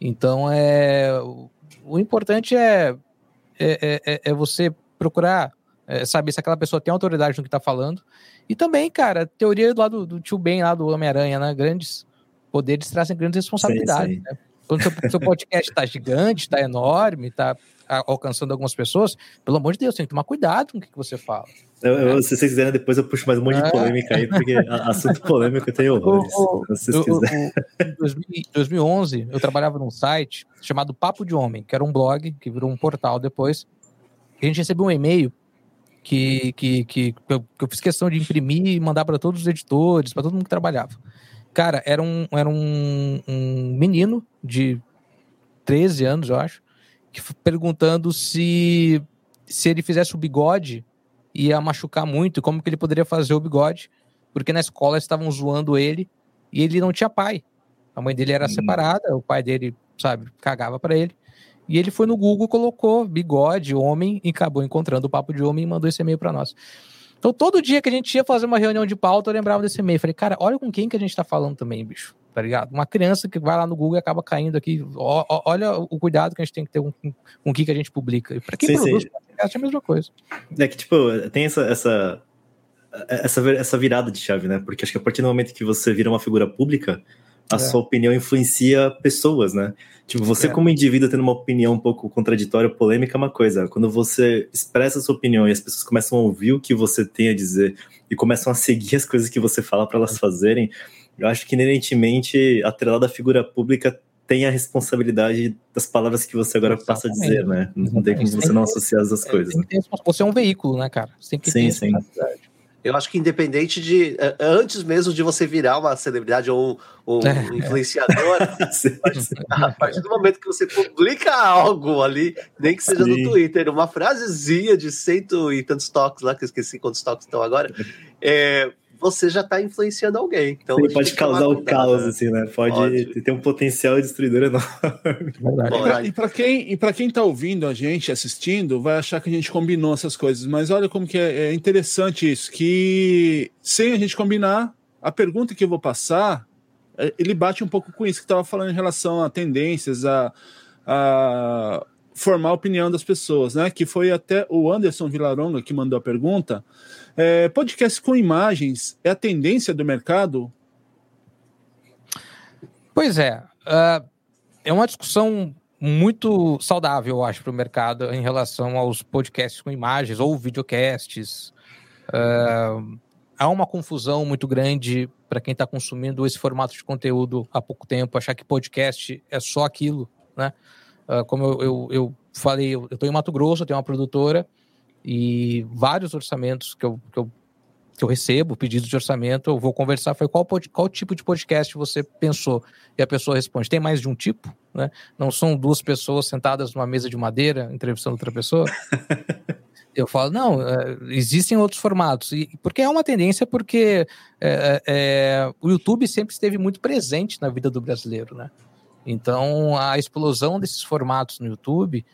[SPEAKER 7] Então, é, o, o importante é, é, é, é você procurar é, saber se aquela pessoa tem autoridade no que está falando. E também, cara, teoria do lado do tio Ben, lá do Homem-Aranha, né? Grandes poderes trazem grandes responsabilidades. Sim, sim. Né? Quando seu, seu podcast está gigante, está enorme, está alcançando algumas pessoas, pelo amor de Deus, tem que tomar cuidado com o que, você fala.
[SPEAKER 4] Eu, eu, se vocês quiserem, depois eu puxo mais um monte de é. polêmica aí, porque assunto polêmico tem horrores. se vocês quiserem.
[SPEAKER 7] Em 2011, eu trabalhava num site chamado Papo de Homem, que era um blog, que virou um portal depois. a gente recebeu um e-mail que, que, que, que, eu, que eu fiz questão de imprimir e mandar para todos os editores, para todo mundo que trabalhava. Cara, era um, era um, um menino de 13 anos, eu acho, perguntando se, se ele fizesse o bigode ia machucar muito como que ele poderia fazer o bigode, porque na escola estavam zoando ele e ele não tinha pai. A mãe dele era hum. separada, o pai dele, sabe, cagava para ele. E ele foi no Google, colocou bigode, homem, e acabou encontrando o papo de homem e mandou esse e-mail para nós. Então, todo dia que a gente ia fazer uma reunião de pauta, eu lembrava desse e-mail. Falei, cara, olha com quem que a gente tá falando também, bicho. Tá ligado? Uma criança que vai lá no Google e acaba caindo aqui. Ó, ó, olha o cuidado que a gente tem que ter com, com o que, que a gente publica. E pra quem sim, produz, sim. é a mesma coisa.
[SPEAKER 4] É que, tipo, tem essa, essa, essa, essa virada de chave, né? Porque acho que a partir do momento que você vira uma figura pública, a é. sua opinião influencia pessoas, né? Tipo, você é. como indivíduo tendo uma opinião um pouco contraditória, polêmica é uma coisa. Quando você expressa a sua opinião e as pessoas começam a ouvir o que você tem a dizer e começam a seguir as coisas que você fala para elas fazerem, eu acho que inerentemente a trelada figura pública tem a responsabilidade das palavras que você agora Exatamente. passa a dizer, né? Não tem como você não associar as coisas. Né?
[SPEAKER 7] Você é um veículo, né, cara?
[SPEAKER 4] Você tem que sim, ter sim.
[SPEAKER 3] Eu acho que independente de. É, antes mesmo de você virar uma celebridade ou um, um é. influenciador, a partir do momento que você publica algo ali, nem que seja Sim. no Twitter, uma frasezinha de cento e tantos toques lá, que eu esqueci quantos toques estão agora, é, você já está influenciando alguém. Então,
[SPEAKER 4] Sim, pode causar o caos, assim, né? Pode, pode, ter um potencial destruidor enorme.
[SPEAKER 1] E para quem, e quem está ouvindo a gente, assistindo, vai achar que a gente combinou essas coisas. Mas olha como que é, é interessante isso, que sem a gente combinar, a pergunta que eu vou passar, é, ele bate um pouco com isso que estava falando em relação a tendências, a, a formar a opinião das pessoas, né? Que foi até o Anderson Vilaronga que mandou a pergunta. É, podcast com imagens é a tendência do mercado?
[SPEAKER 7] Pois é. Uh, é uma discussão muito saudável, eu acho, para o mercado em relação aos podcasts com imagens ou videocasts. Uh, há uma confusão muito grande para quem está consumindo esse formato de conteúdo há pouco tempo, achar que podcast é só aquilo, né? Uh, como eu, eu, eu falei, eu estou em Mato Grosso, tenho uma produtora, e vários orçamentos que eu, que eu, que eu recebo, pedidos de orçamento, eu vou conversar, foi qual, qual tipo de podcast você pensou? E a pessoa responde, tem mais de um tipo? Né? Não são duas pessoas sentadas numa mesa de madeira entrevistando outra pessoa? eu falo, não, é, existem outros formatos. E, porque é uma tendência, porque é, é, o YouTube sempre esteve muito presente na vida do brasileiro, né? Então, a explosão desses formatos no YouTube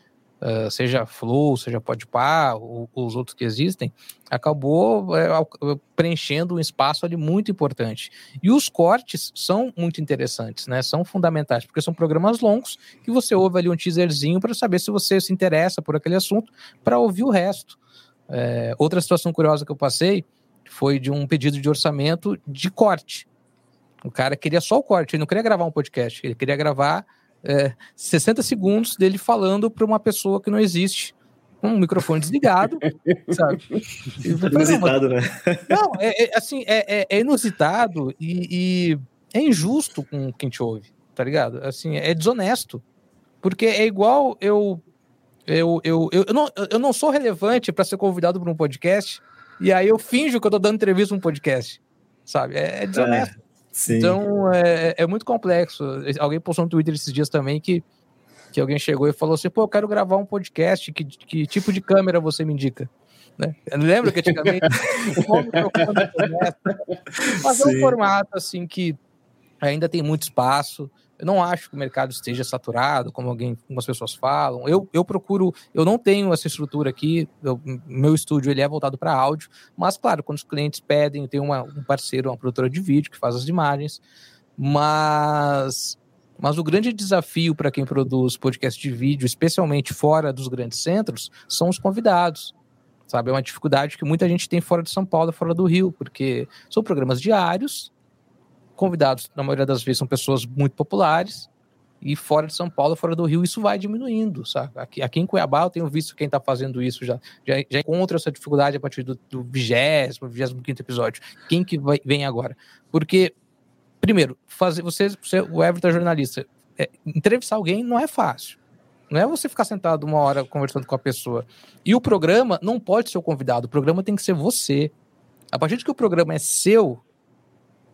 [SPEAKER 7] uh, seja Flow, seja Podpah, ou, os outros que existem, acabou é, preenchendo um espaço ali muito importante. E os cortes são muito interessantes, né? São fundamentais, porque são programas longos que você ouve ali um teaserzinho para saber se você se interessa por aquele assunto, para ouvir o resto. É, outra situação curiosa que eu passei foi de um pedido de orçamento de corte. O cara queria só o corte, ele não queria gravar um podcast, ele queria gravar é, 60 segundos dele falando para uma pessoa que não existe, com um microfone desligado, sabe?
[SPEAKER 4] Inusitado, né?
[SPEAKER 7] Não, é, é assim, é, é, é inusitado e, e, é injusto com quem te ouve, tá ligado? Assim, é desonesto. Porque é igual eu. Eu, eu, eu, eu, não, eu não sou relevante para ser convidado para um podcast e aí eu finjo que eu tô dando entrevista um podcast, sabe? É, é desonesto. Sim. Então é, é muito complexo. Alguém postou no Twitter esses dias também que, que alguém chegou e falou assim: pô, eu quero gravar um podcast, que, que tipo de câmera você me indica? Né? Lembra que antigamente Mas é um formato assim que ainda tem muito espaço. Eu não acho que o mercado esteja saturado, como alguém, algumas pessoas falam. Eu, eu procuro, eu não tenho essa estrutura aqui. Eu, meu estúdio ele é voltado para áudio, mas claro, quando os clientes pedem, eu tenho uma, um parceiro, uma produtora de vídeo que faz as imagens. Mas, mas o grande desafio para quem produz podcast de vídeo, especialmente fora dos grandes centros, são os convidados sabe? É uma dificuldade que muita gente tem fora de São Paulo, fora do Rio, porque são programas diários, convidados, na maioria das vezes, são pessoas muito populares, e fora de São Paulo, fora do Rio, isso vai diminuindo, sabe? Aqui, aqui em Cuiabá eu tenho visto quem está fazendo isso já, já, já, encontra essa dificuldade a partir do, do 20 25 episódio. Quem que vai, vem agora? Porque, primeiro, fazer, você, você o Everton é jornalista, é, entrevistar alguém não é fácil. Não é você ficar sentado uma hora conversando com a pessoa. E o programa não pode ser o convidado, o programa tem que ser você. A partir de que o programa é seu,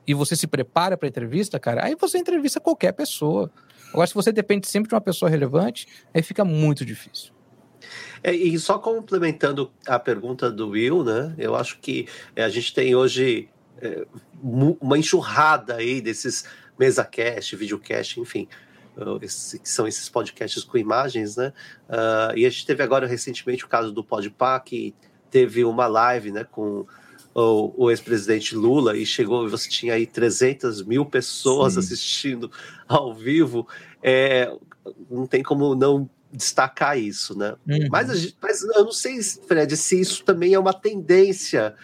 [SPEAKER 7] e você se prepara para entrevista, cara, aí você entrevista qualquer pessoa. Agora, se você depende sempre de uma pessoa relevante, aí fica muito difícil.
[SPEAKER 3] É, e só complementando a pergunta do Will, né? Eu acho que é, a gente tem hoje é, uma enxurrada aí desses mesa cast, videocast, enfim. esse, que são esses podcasts com imagens, né? Uh, e a gente teve agora recentemente o caso do Podpah, que teve uma live, né, com o, o ex-presidente Lula e chegou, você tinha aí 300 mil pessoas Sim. assistindo ao vivo, é, não tem como não destacar isso, né? Uhum. Mas, mas eu não sei, Fred, se isso também é uma tendência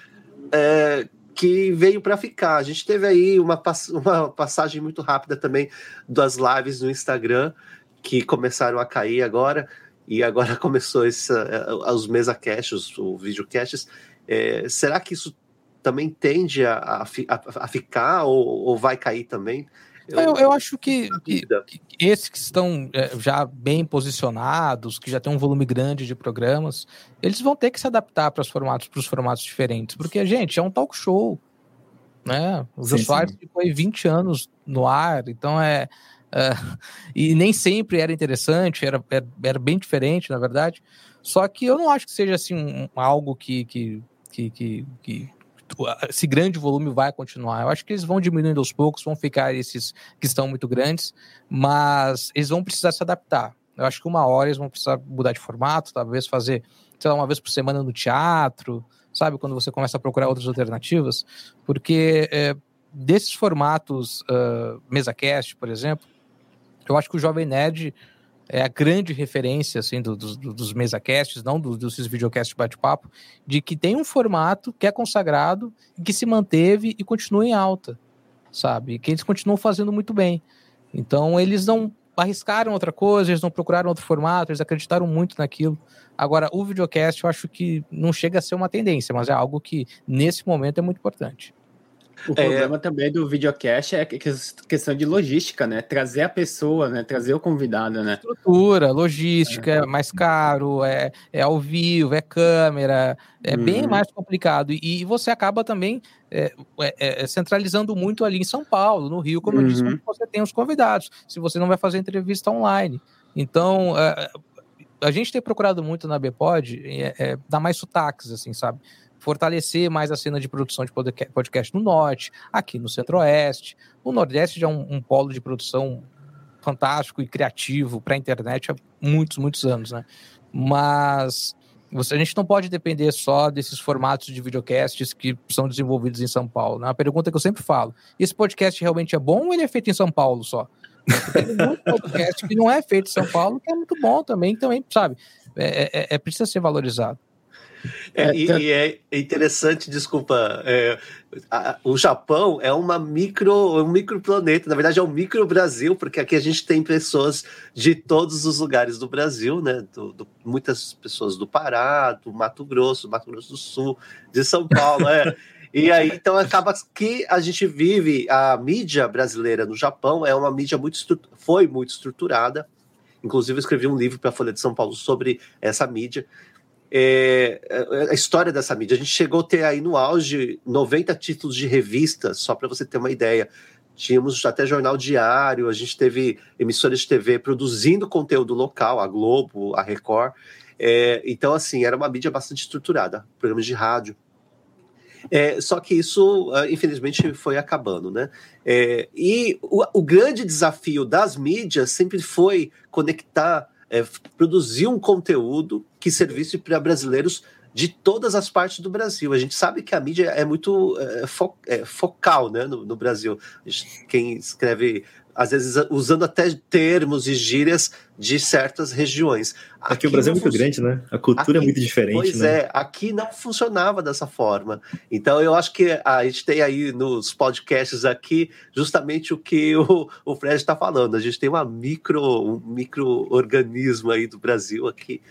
[SPEAKER 3] é, que veio para ficar. A gente teve aí uma, uma passagem muito rápida também das lives no Instagram, que começaram a cair agora, e agora começou esse, é, os mesa caches, os videocaches. É, será que isso também tende a, a, a ficar ou, ou, vai cair também?
[SPEAKER 7] Eu, eu, eu acho que, que, que, esses que estão é, já bem posicionados, que já tem um volume grande de programas, eles vão ter que se adaptar para os formatos, para os formatos diferentes, porque gente é um talk show, né? O Jô Soares ficou aí 20 anos no ar, então é, é, e nem sempre era interessante, era, era, era, bem diferente, na verdade. Só que eu não acho que seja assim um, algo que, que, que, que, que esse grande volume vai continuar. Eu acho que eles vão diminuindo aos poucos, vão ficar esses que estão muito grandes, mas eles vão precisar se adaptar. Eu acho que uma hora eles vão precisar mudar de formato, talvez fazer, sei lá, uma vez por semana no teatro, sabe? Quando você começa a procurar outras alternativas, porque é, desses formatos uh, mesa cast, por exemplo, eu acho que o Jovem Nerd é a grande referência assim do, do, dos mesacasts, não do, desses videocasts bate-papo, de que tem um formato que é consagrado, que se manteve e continua em alta, sabe? E que eles continuam fazendo muito bem. Então eles não arriscaram outra coisa, eles não procuraram outro formato, eles acreditaram muito naquilo. Agora, o videocast eu acho que não chega a ser uma tendência, mas é algo que nesse momento é muito importante.
[SPEAKER 5] O é... problema também do videocast é questão de logística, né? Trazer a pessoa, né? Trazer o convidado, né?
[SPEAKER 7] Estrutura, logística, é mais caro, é, é ao vivo, é câmera, é uhum. bem mais complicado. E, você acaba também é, é, é, centralizando muito ali em São Paulo, no Rio, como uhum. eu disse, uhum. você tem os convidados, se você não vai fazer entrevista online. Então, é, a gente tem procurado muito na Bpod é, dar mais sotaques, assim, sabe? Fortalecer mais a cena de produção de podcast no Norte, aqui no Centro-Oeste. O Nordeste já é um, um polo de produção fantástico e criativo para a internet há muitos, muitos anos, né? Mas você, a gente não pode depender só desses formatos de videocasts que são desenvolvidos em São Paulo. Né? A pergunta que eu sempre falo: esse podcast realmente é bom ou ele é feito em São Paulo só? Tem muito podcast que não é feito em São Paulo, que é muito bom também, também, sabe? É, é, é precisa ser valorizado.
[SPEAKER 3] É, é, e, e, é interessante, desculpa, é, a, o Japão é uma micro, um microplaneta, na verdade é um micro Brasil, porque aqui a gente tem pessoas de todos os lugares do Brasil, né? Do, do, muitas pessoas do Pará, do Mato Grosso, do Mato Grosso do Sul, de São Paulo, é. E aí, então, acaba que a gente vive, a mídia brasileira no Japão é uma mídia muito, foi muito estruturada. Inclusive, eu escrevi um livro para a Folha de São Paulo sobre essa mídia. É, é, a história dessa mídia. A gente chegou a ter aí no auge 90 títulos de revistas, só para você ter uma ideia. Tínhamos até jornal diário, a gente teve emissoras de TV produzindo conteúdo local, a Globo, a Record. É, então, assim, era uma mídia bastante estruturada, programas de rádio. É, só que isso, ah, infelizmente, foi acabando, né? É, e o, o grande desafio das mídias sempre foi conectar é, produzir um conteúdo que servisse para brasileiros de todas as partes do Brasil. A gente sabe que a mídia é muito é, fo é, focal né, no, no Brasil. Quem escreve às vezes usando até termos e gírias de certas regiões.
[SPEAKER 4] Aqui, aqui o Brasil é muito grande, né? A cultura aqui, é muito diferente.
[SPEAKER 3] Pois
[SPEAKER 4] né?
[SPEAKER 3] é, aqui não funcionava dessa forma. Então eu acho que a gente tem aí nos podcasts aqui justamente o que o, o Fred está falando. A gente tem uma micro, um micro-organismo aí do Brasil aqui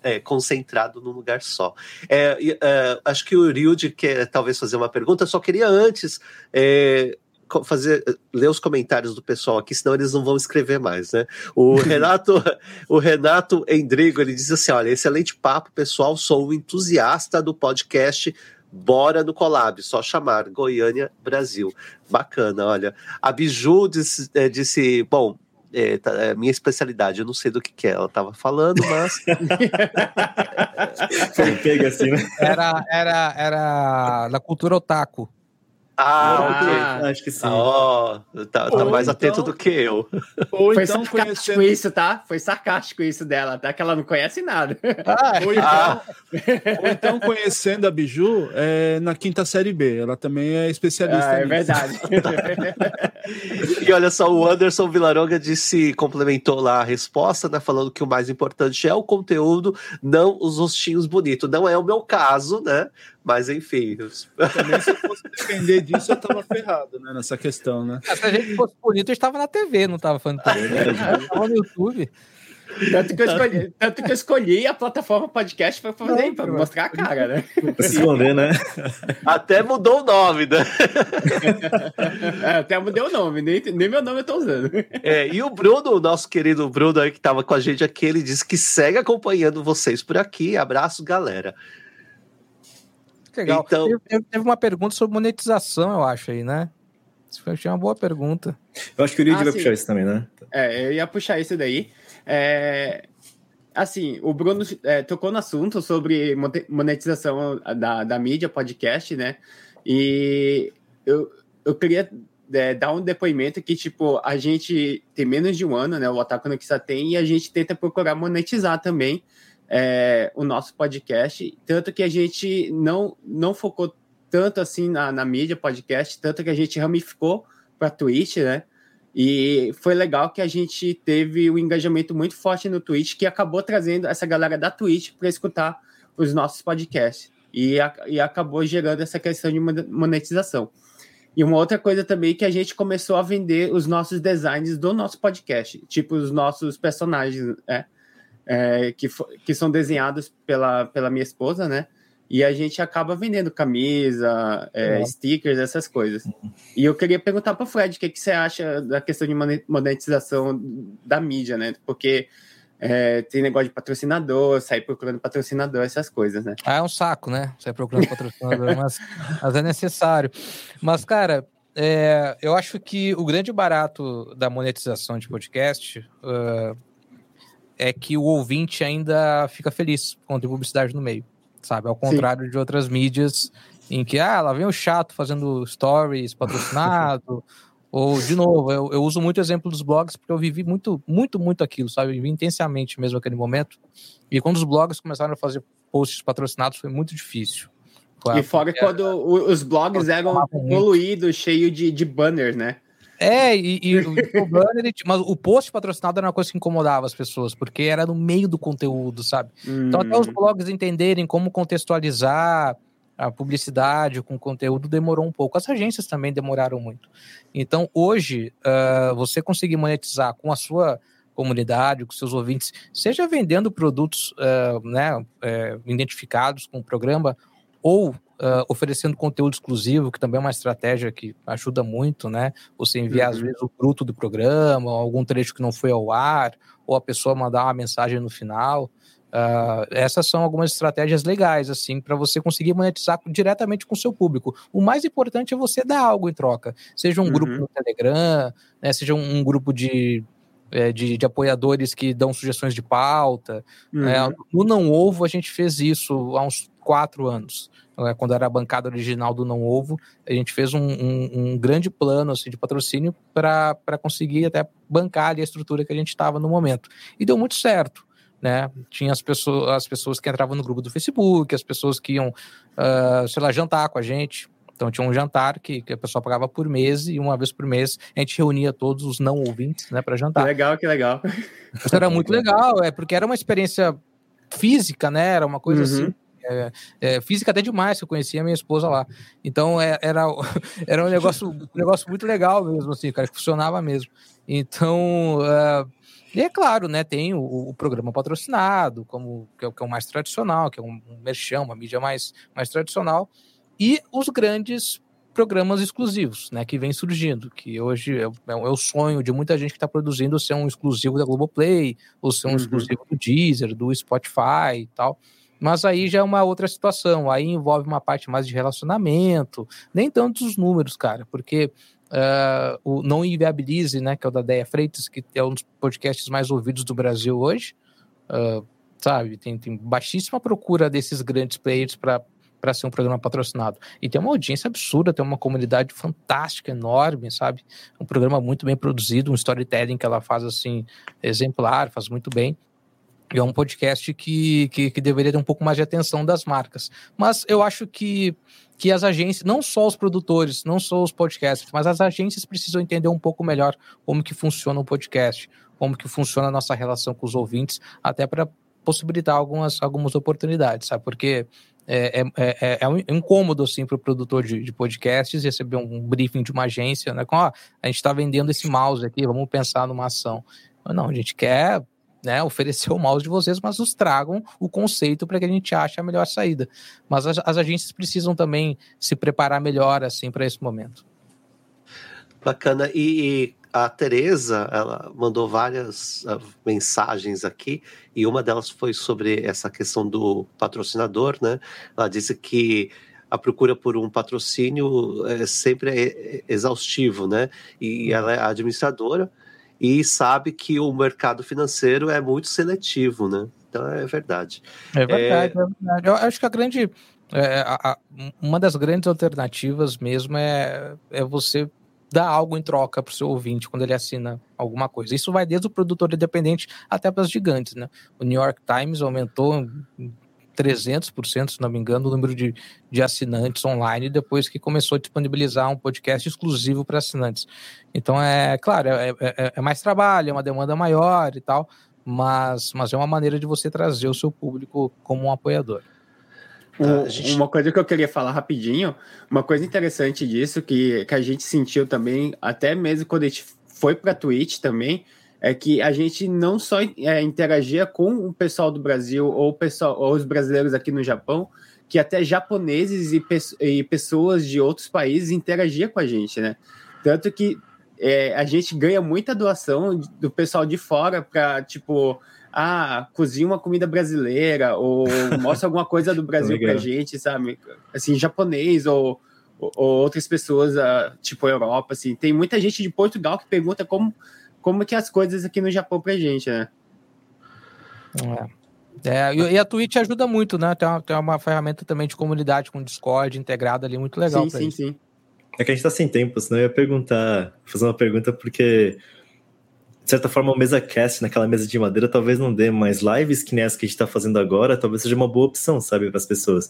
[SPEAKER 3] é, concentrado num lugar só. É, é, acho que o Ryuji quer talvez fazer uma pergunta, só queria antes é, fazer ler os comentários do pessoal aqui, senão eles não vão escrever mais, né? O Renato, o Renato Endrigo, ele diz assim: olha, excelente papo, pessoal. Sou um entusiasta do podcast. Bora no collab, só chamar Goiânia Brasil. Bacana, olha. A Biju disse, é, disse bom, é, tá, é minha especialidade, eu não sei do que, que ela estava falando, mas.
[SPEAKER 7] Foi pega assim, né? Era, era, era da cultura otaku.
[SPEAKER 3] Ah,
[SPEAKER 4] ah acho que sim.
[SPEAKER 3] Ó, oh, tá, tá mais então... atento do que eu.
[SPEAKER 5] Ou Foi então sarcástico conhecendo... isso, tá? Foi sarcástico isso dela, tá? Que ela não conhece nada.
[SPEAKER 1] Ah, ou, então, ah. ou então, conhecendo a Biju é, na quinta série B. Ela também é especialista. Ah,
[SPEAKER 5] é verdade.
[SPEAKER 3] e olha só, o Anderson Vilaronga disse, complementou lá a resposta, né? Falando que o mais importante é o conteúdo, não os rostinhos bonitos. Não é o meu caso, né? Mas enfim.
[SPEAKER 1] Também se eu fosse depender disso, eu tava ferrado, né? Nessa questão, né?
[SPEAKER 7] Se a gente fosse bonito, eu estava na TV, não estava falando Estava no YouTube.
[SPEAKER 5] Tanto que, eu escolhi, tanto que eu escolhi a plataforma podcast para fazer, para mostrar a cara, né?
[SPEAKER 4] Pra se esconder, né?
[SPEAKER 3] Até mudou o nome, né?
[SPEAKER 5] É, até mudei o nome, nem, nem meu nome eu tô usando.
[SPEAKER 3] É, e o Bruno, o nosso querido Bruno aí que estava com a gente aqui, ele disse que segue acompanhando vocês por aqui. Abraço, galera.
[SPEAKER 7] Legal. Então... Teve, teve uma pergunta sobre monetização, eu acho aí, né? Isso foi uma boa pergunta.
[SPEAKER 4] Eu acho que o Luigi ah, vai sim. puxar isso também, né?
[SPEAKER 5] É, eu ia puxar isso daí. É, assim, o Bruno é, tocou no assunto sobre monetização da, da mídia, podcast, né? E eu, eu queria é, dar um depoimento que, tipo, a gente tem menos de um ano, né? O Otaku no Kissa tem, e a gente tenta procurar monetizar também é, o nosso podcast, tanto que a gente não, não focou tanto assim na, na mídia podcast, tanto que a gente ramificou para Twitch, né? E foi legal que a gente teve um engajamento muito forte no Twitch, que acabou trazendo essa galera da Twitch para escutar os nossos podcasts. E, a, e acabou gerando essa questão de monetização. E uma outra coisa também que a gente começou a vender os nossos designs do nosso podcast, tipo os nossos personagens, né? É, que, que são desenhados pela, pela minha esposa, né? E a gente acaba vendendo camisa, é, stickers, essas coisas. E eu queria perguntar para o Fred o que, que você acha da questão de monetização da mídia, né? Porque é, tem negócio de patrocinador, sair procurando patrocinador, essas coisas, né?
[SPEAKER 7] Ah, é um saco, né? Sair procurando patrocinador, mas, mas, é necessário. Mas, cara, é, eu acho que o grande barato da monetização de podcast uh, é que o ouvinte ainda fica feliz quando tem publicidade no meio, sabe? Ao contrário Sim. de outras mídias em que, ah, lá vem o chato fazendo stories patrocinado, ou, de novo, eu, eu uso muito o exemplo dos blogs porque eu vivi muito, muito, muito aquilo, sabe? Eu vivi intensamente mesmo aquele momento. E quando os blogs começaram a fazer posts patrocinados foi muito difícil.
[SPEAKER 5] Foi e fora quando os blogs eram poluídos, cheio de, de banners, né?
[SPEAKER 7] É, e, e o banner, mas o post patrocinado era uma coisa que incomodava as pessoas, porque era no meio do conteúdo, sabe? Hum. Então, até os hum. blogs entenderem como contextualizar a publicidade com conteúdo demorou um pouco. As agências também demoraram muito. Então, hoje, uh, você conseguir monetizar com a sua comunidade, com seus ouvintes, seja vendendo produtos uh, né, uh, identificados com o programa, ou uh, oferecendo conteúdo exclusivo, que também é uma estratégia que ajuda muito, né? Você enviar, uhum. às vezes, o fruto do programa, algum trecho que não foi ao ar, ou a pessoa mandar uma mensagem no final. Uh, essas são algumas estratégias legais, assim, para você conseguir monetizar diretamente com o seu público. O mais importante é você dar algo em troca, seja um uhum. grupo no Telegram, né, seja um, um grupo de, é, de, de, apoiadores que dão sugestões de pauta. Né. Uhum. no Não Ovo, a gente fez isso há uns quatro anos. Né, quando era a bancada original do Não Ovo, a gente fez um, um, um grande plano assim, de patrocínio para conseguir até bancar a estrutura que a gente estava no momento. E deu muito certo. Né? Tinha as pessoas, as pessoas que entravam no grupo do Facebook, as pessoas que iam, uh, sei lá, jantar com a gente. Então tinha um jantar que, que a pessoa pagava por mês e uma vez por mês a gente reunia todos os não ouvintes, né, para jantar.
[SPEAKER 5] Que legal, que legal.
[SPEAKER 7] Isso era muito legal, é porque era uma experiência física, né? Era uma coisa uhum. assim é, é, física até demais, que eu conhecia a minha esposa lá. Então é, era, era um negócio, um negócio muito legal mesmo, assim, cara, que funcionava mesmo. Então, uh, e é claro, né, tem o, o programa patrocinado, como que é, que é, o mais tradicional, que é um, um merchan, uma mídia mais, mais tradicional, e os grandes programas exclusivos, né, que vem surgindo, que hoje é, é, é o sonho de muita gente que está produzindo ser um exclusivo da Globoplay, ou ser um uhum. exclusivo do Deezer, do Spotify e tal. Mas aí já é uma outra situação, aí envolve uma parte mais de relacionamento, nem tantos números, cara, porque uh, o Não Inviabilize, né, que é o da Deia Freitas, que é um dos podcasts mais ouvidos do Brasil hoje, uh, sabe, tem, tem baixíssima procura desses grandes players para para ser um programa patrocinado. E tem uma audiência absurda, tem uma comunidade fantástica, enorme, sabe? Um programa muito bem produzido, um storytelling que ela faz assim exemplar, faz muito bem. É um podcast que, que, que, deveria ter um pouco mais de atenção das marcas. Mas eu acho que, que as agências, não só os produtores, não só os podcasters, mas as agências precisam entender um pouco melhor como que funciona um podcast, como que funciona a nossa relação com os ouvintes, até para possibilitar algumas, algumas oportunidades, sabe? Porque é, é, é, é um incômodo assim para o produtor de, de, podcasts receber um briefing de uma agência, né? Com, ó, a gente está vendendo esse mouse aqui, vamos pensar numa ação. Não, a gente quer né, oferecer o mouse de vocês, mas nos tragam o conceito para que a gente ache a melhor saída. Mas as, as agências precisam também se preparar melhor assim para esse momento.
[SPEAKER 3] Bacana. E, e a Tereza, ela mandou várias uh, mensagens aqui e uma delas foi sobre essa questão do patrocinador, né? Ela disse que a procura por um patrocínio é sempre é exaustivo, né? E ela é administradora e sabe que o mercado financeiro é muito seletivo, né? Então é verdade.
[SPEAKER 7] É verdade, é, é verdade. Eu acho que a grande. É, a, uma das grandes alternativas mesmo é, é você dar algo em troca para o seu ouvinte quando ele assina alguma coisa. Isso vai desde o produtor independente até para as gigantes, né? O New York Times aumentou 300%, se não me engano, o número de, de assinantes online depois que começou a disponibilizar um podcast exclusivo para assinantes. Então, é claro, é, é, é, mais trabalho, é uma demanda maior e tal, mas, mas é uma maneira de você trazer o seu público como um apoiador.
[SPEAKER 5] Tá, gente... Uma coisa que eu queria falar rapidinho, uma coisa interessante disso que, que a gente sentiu também, até mesmo quando a gente foi para Twitch também, é que a gente não só é, interagia com o pessoal do Brasil ou, pessoal, ou os brasileiros aqui no Japão, que até japoneses e, e pessoas de outros países interagiam com a gente, né? Tanto que é, a gente ganha muita doação do pessoal de fora para, tipo, ah, cozinha uma comida brasileira ou mostra alguma coisa do Brasil pra gente, sabe? Assim, japonês ou, ou, ou outras pessoas, uh, tipo Europa, assim. Tem muita gente de Portugal que pergunta como como que as coisas aqui no Japão pra gente, né?
[SPEAKER 7] É. é e a Twitch ajuda muito, né? Tem uma, tem uma ferramenta também de comunidade com Discord integrada ali, muito legal.
[SPEAKER 5] Sim, sim, sim.
[SPEAKER 4] É que a gente tá sem tempo, senão eu ia perguntar, fazer uma pergunta, porque, de certa forma, o mesa cast naquela mesa de madeira talvez não dê mais lives que nem essa que a gente tá fazendo agora, talvez seja uma boa opção, sabe, para as pessoas.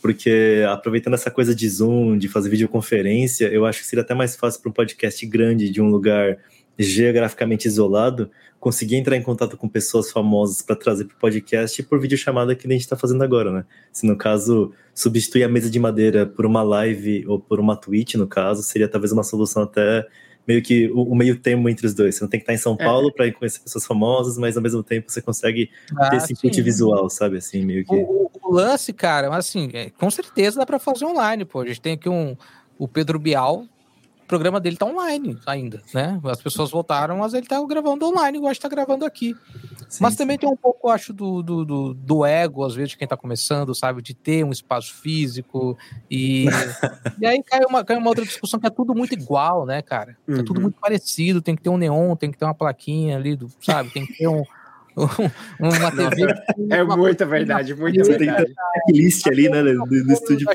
[SPEAKER 4] Porque aproveitando essa coisa de Zoom, de fazer videoconferência, eu acho que seria até mais fácil para um podcast grande de um lugar geograficamente isolado, conseguir entrar em contato com pessoas famosas para trazer para o podcast por videochamada que a gente está fazendo agora, né? Se no caso substituir a mesa de madeira por uma live ou por uma Twitch, no caso, seria talvez uma solução até meio que o, o meio termo entre os dois. Você não tem que estar em São é. Paulo para conhecer pessoas famosas, mas ao mesmo tempo você consegue ah, ter esse input visual, sabe? Assim, meio que.
[SPEAKER 7] O, o lance, cara, assim, é, com certeza dá para fazer online, pô. A gente tem aqui um. O Pedro Bial o programa dele tá online ainda, né? As pessoas voltaram, mas ele tá gravando online, igual a gente tá gravando aqui. Sim, mas sim. também tem um pouco, acho, do, do, do, do, ego, às vezes, de quem tá começando, sabe? De ter um espaço físico. E, e aí cai uma, cai uma outra discussão que é tudo muito igual, né, cara? É tudo uhum. muito parecido, tem que ter um neon, tem que ter uma plaquinha ali, do, sabe? Tem que ter um. uma TV.
[SPEAKER 5] é
[SPEAKER 7] uma
[SPEAKER 5] muita verdade, muita verdade.
[SPEAKER 4] Tem list ali, né, do, do estúdio.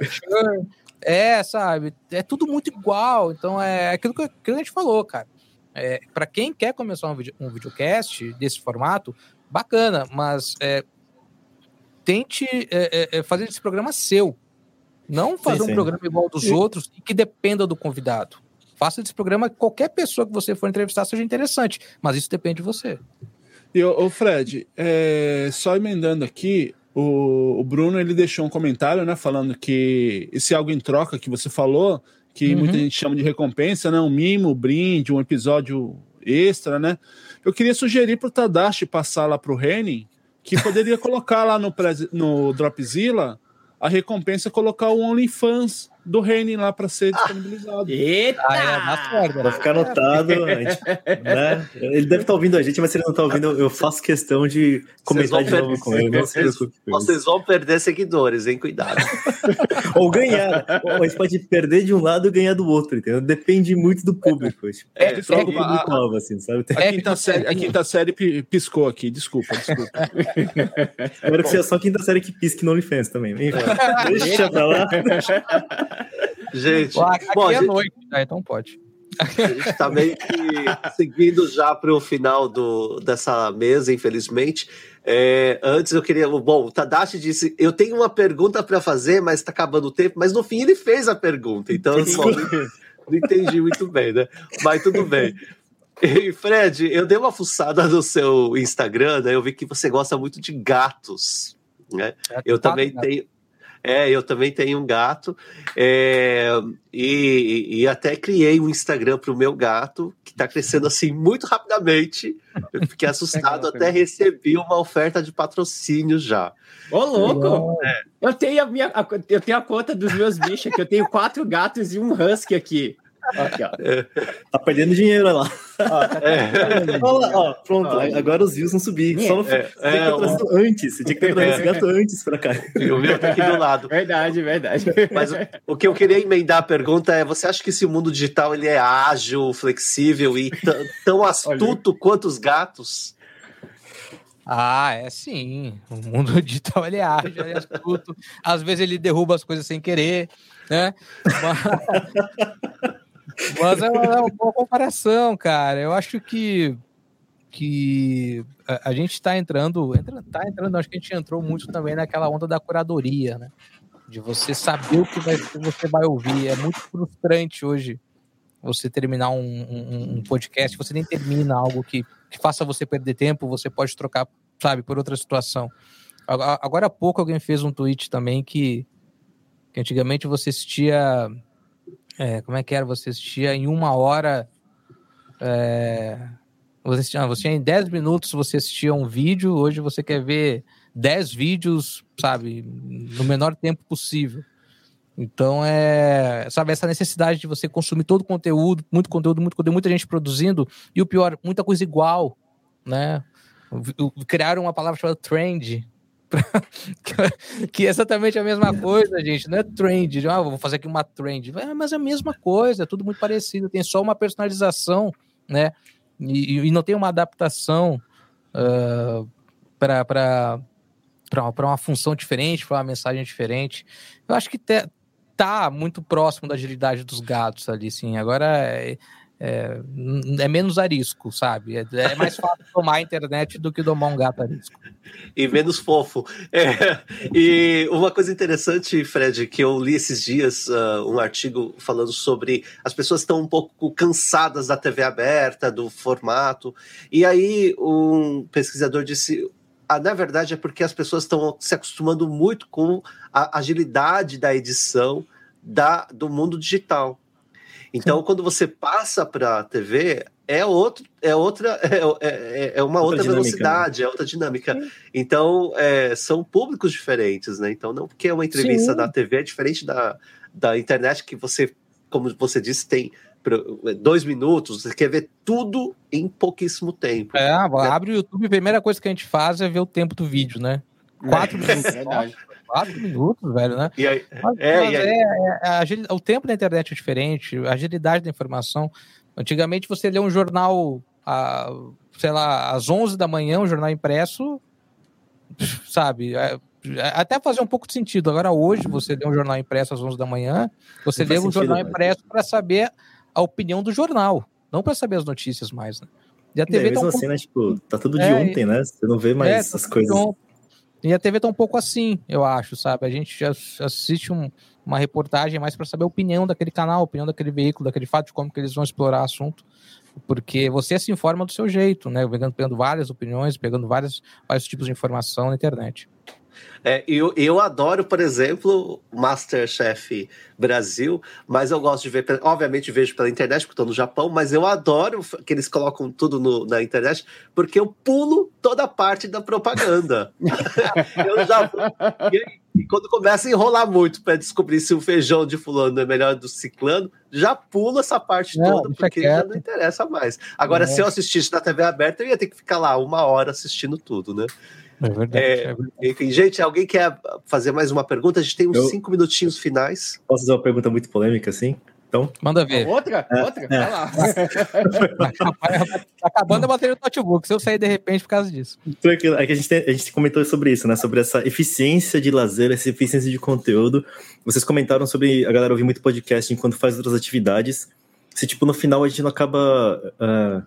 [SPEAKER 7] É, sabe? É tudo muito igual. Então é aquilo que, aquilo que a gente falou, cara. É, para quem quer começar um, video, um videocast desse formato, bacana, mas é, tente é, é, é fazer esse programa seu. Não fazer sim, um sim. programa igual dos sim. outros e que dependa do convidado. Faça desse programa qualquer pessoa que você for entrevistar seja interessante, mas isso depende de você.
[SPEAKER 1] E o Fred, é, só emendando aqui, o, o, Bruno ele deixou um comentário, né, falando que esse algo em troca que você falou, que uhum. muita gente chama de recompensa, né, um mimo, um brinde, um episódio extra, né? Eu queria sugerir para o Tadashi passar lá para o Renin, que poderia colocar lá no, no Dropzilla a recompensa, colocar o OnlyFans do Reine lá para ser disponibilizado.
[SPEAKER 5] Eita!
[SPEAKER 7] Ah, é, na corda.
[SPEAKER 4] Vai ficar anotado. a gente, né? Ele deve estar ouvindo a gente, mas se ele não está ouvindo, eu faço questão de comentar de novo
[SPEAKER 3] perder-
[SPEAKER 4] com ele. Não se
[SPEAKER 3] vocês-
[SPEAKER 4] preocupe
[SPEAKER 3] vão perder seguidores, hein? Cuidado.
[SPEAKER 4] Ou ganhar. Ou a gente pode perder de um lado e ganhar do outro, entendeu? Depende muito do público. Tipo,
[SPEAKER 1] É,
[SPEAKER 4] é, troca o
[SPEAKER 1] desculpa,
[SPEAKER 4] público
[SPEAKER 1] a-
[SPEAKER 4] alvo, assim, sabe?
[SPEAKER 1] A
[SPEAKER 7] É,
[SPEAKER 1] quinta, série, a quinta série pi- piscou aqui, desculpa, desculpa.
[SPEAKER 4] Espero que seja só quinta série que pisque no OnlyFans também. Enfim, deixa pra lá.
[SPEAKER 3] Gente,
[SPEAKER 7] Lá, aqui
[SPEAKER 3] bom,
[SPEAKER 7] é
[SPEAKER 3] gente,
[SPEAKER 7] noite, né? então pode.
[SPEAKER 3] a gente tá meio que seguindo já para o final do, dessa mesa, infelizmente. É, antes eu queria. Bom, o Tadashi disse: Eu tenho uma pergunta para fazer, mas tá acabando o tempo. Mas no fim ele fez a pergunta, então eu só não, não entendi muito bem, né? Mas tudo bem. E Fred, eu dei uma fuçada no seu Instagram, né? Eu vi que você gosta muito de gatos, né? Eu também tenho. É, eu também tenho um gato. é, e, e até criei um Instagram para o meu gato, que está crescendo assim muito rapidamente. Eu fiquei assustado, até recebi uma oferta de patrocínio já.
[SPEAKER 5] Ô, louco! Eu tenho a minha. eu tenho a conta dos meus bichos aqui. Eu tenho quatro gatos e um husky aqui. Aqui, ó.
[SPEAKER 4] Tá perdendo dinheiro olha lá.
[SPEAKER 5] Ó, tá-
[SPEAKER 3] É,
[SPEAKER 4] Olha lá, ó, pronto. Agora os views vão subir. Só no,
[SPEAKER 3] É,
[SPEAKER 4] você tinha que
[SPEAKER 3] é,
[SPEAKER 4] ter trazido antes. Você tinha que ter trazido esse gato antes pra cá.
[SPEAKER 3] o meu tá aqui do lado.
[SPEAKER 5] Verdade, verdade.
[SPEAKER 3] Mas o, o que eu queria emendar a pergunta é: você acha que esse mundo digital ele é ágil, flexível e tão astuto quanto os gatos?
[SPEAKER 7] Ah, é sim. O mundo digital ele é ágil, ele é astuto. Às vezes ele derruba as coisas sem querer, né? Mas, Mas é uma, é uma boa comparação, cara. Eu acho que, que a, a gente está entrando, entra, tá entrando, acho que a gente entrou muito também naquela onda da curadoria, né? De você saber o que, vai, que você vai ouvir. É muito frustrante hoje você terminar um, um, um podcast, você nem termina algo que, que faça você perder tempo, você pode trocar, sabe, por outra situação. Agora, agora há pouco alguém fez um tweet também que, que antigamente você assistia. É, como é que era? Você assistia em uma hora. é, você, assistia, você em 10 minutos você assistia um vídeo, hoje você quer ver 10 vídeos, sabe, no menor tempo possível. Então é, sabe, essa necessidade de você consumir todo o conteúdo, muito conteúdo, muito conteúdo, muita gente produzindo, e o pior, muita coisa igual, né? Criaram uma palavra chamada trend, que é exatamente a mesma coisa, gente. Não é trend, ah, vou fazer aqui uma trend, é, mas é a mesma coisa, é tudo muito parecido, tem só uma personalização, né? E, e não tem uma adaptação uh, para para uma função diferente, para uma mensagem diferente. Eu acho que te, tá muito próximo da agilidade dos gatos ali, sim. Agora é, é, é menos arisco, sabe? É, é, mais fácil tomar a internet do que domar um gato arisco.
[SPEAKER 3] E menos fofo. É, e uma coisa interessante, Fred, que eu li esses dias uh, um artigo falando sobre as pessoas estão um pouco cansadas da TV aberta, do formato. E aí um pesquisador disse ah, na verdade é porque as pessoas estão se acostumando muito com a agilidade da edição da, do mundo digital. Então, Sim. quando você passa para a TV, é, outro, é outra é, é, é uma outra, outra velocidade, né? é outra dinâmica. Sim. Então, é, são públicos diferentes, né? Então, não porque é uma entrevista Sim. da TV é diferente da, da internet, que você, como você disse, tem dois minutos, você quer ver tudo em pouquíssimo tempo.
[SPEAKER 7] É, né? abre o YouTube, a primeira coisa que a gente faz é ver o tempo do vídeo, né? Quatro é, minutos. É verdade. Quatro minutos, velho, né?
[SPEAKER 3] E aí,
[SPEAKER 7] mas,
[SPEAKER 3] é,
[SPEAKER 7] mas
[SPEAKER 3] e aí...
[SPEAKER 7] é, o tempo da internet é diferente, a agilidade da informação. Antigamente você lê um jornal, a, sei lá, às 11 da manhã, um jornal impresso, sabe? até fazer um pouco de sentido. Agora, hoje, você lê um jornal impresso às 11 da manhã, você lê um sentido, jornal impresso para saber a opinião do jornal, não para saber as notícias mais, né?
[SPEAKER 4] E a TV é, tá um assim, pouco... né? Tipo, tá tudo de é, ontem, né? Você não vê mais é, essas coisas.
[SPEAKER 7] E a TV tá um pouco assim, eu acho, sabe? A gente assiste um, uma reportagem mais para saber a opinião daquele canal, a opinião daquele veículo, daquele fato, de como que eles vão explorar o assunto. Porque você se informa do seu jeito, né? Pegando, pegando várias opiniões, pegando várias, vários tipos de informação na internet.
[SPEAKER 3] É, eu, eu adoro, por exemplo, Masterchef Brasil, mas eu gosto de ver, obviamente vejo pela internet, porque estou no Japão, mas eu adoro que eles colocam tudo no, na internet, porque eu pulo toda a parte da propaganda. eu já e, e, quando começa a enrolar muito para descobrir se o feijão de fulano é melhor do ciclano, já pulo essa parte toda, porque já não interessa mais. Agora, é. se eu assistisse na TV aberta, eu ia ter que ficar lá uma hora assistindo tudo, né?
[SPEAKER 7] É verdade, é, é
[SPEAKER 3] verdade. Enfim, gente, alguém quer fazer mais uma pergunta? A gente tem uns eu, cinco minutinhos finais.
[SPEAKER 4] Posso fazer uma pergunta muito polêmica, assim? Então,
[SPEAKER 7] Manda ver.
[SPEAKER 5] Outra? É, outra? É. Vai lá.
[SPEAKER 7] tá acabando a bateria do notebook, se eu sair de repente por causa disso.
[SPEAKER 4] Então, é que a gente, tem, a gente comentou sobre isso, né? Sobre essa eficiência de lazer, essa eficiência de conteúdo. Vocês comentaram sobre a galera ouvir muito podcast enquanto faz outras atividades. Se, tipo, no final a gente não acaba uh,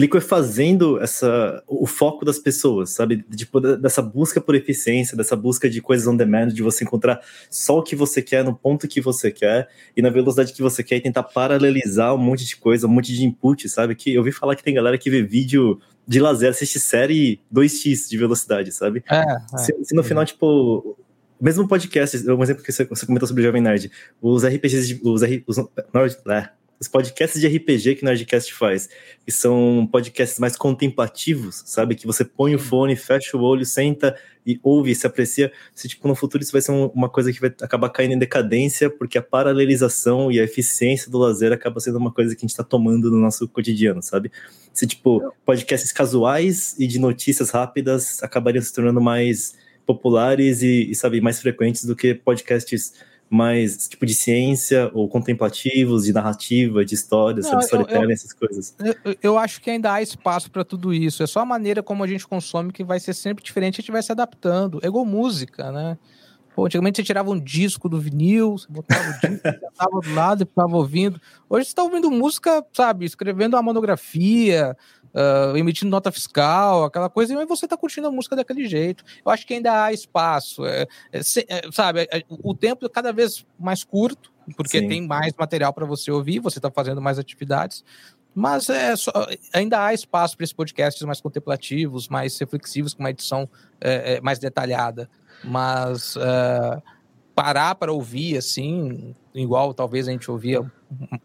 [SPEAKER 4] liquefazendo essa, o foco das pessoas, sabe? Tipo, dessa busca por eficiência, dessa busca de coisas on demand, de você encontrar só o que você quer no ponto que você quer e na velocidade que você quer e tentar paralelizar um monte de coisa, um monte de input, sabe? Que eu vi falar que tem galera que vê vídeo de lazer, assiste série 2x de velocidade, sabe? É, é. Se, se, no final, tipo, mesmo podcast, um exemplo que você, comentou sobre o Jovem Nerd, os RPGs, os, os, os, os podcasts de RPG que o Nerdcast faz, que são podcasts mais contemplativos, sabe? Que você põe o fone, fecha o olho, senta e ouve, se aprecia. Se, tipo, no futuro isso vai ser uma coisa que vai acabar caindo em decadência, porque a paralelização e a eficiência do lazer acaba sendo uma coisa que a gente está tomando no nosso cotidiano, sabe? Se, tipo, podcasts casuais e de notícias rápidas acabariam se tornando mais populares e, e sabe, mais frequentes do que podcasts mais tipo de ciência ou contemplativos, de narrativa, de história, sobre storytelling, essas coisas.
[SPEAKER 7] Eu, eu, acho que ainda há espaço para tudo isso. É só a maneira como a gente consome que vai ser sempre diferente, a gente vai se adaptando. É igual música, né? Pô, antigamente você tirava um disco do vinil, você botava o disco, sentava do lado e ficava ouvindo. Hoje você está ouvindo música, sabe, escrevendo uma monografia, uh, emitindo nota fiscal, aquela coisa, e você está curtindo a música daquele jeito. Eu acho que ainda há espaço, é, é, é, sabe? É, o tempo é cada vez mais curto, porque Sim. tem mais material para você ouvir, você está fazendo mais atividades. Mas é só, ainda há espaço para esses podcasts mais contemplativos, mais reflexivos, com uma edição é, é, mais detalhada. Mas parar para ouvir assim, igual talvez a gente ouvia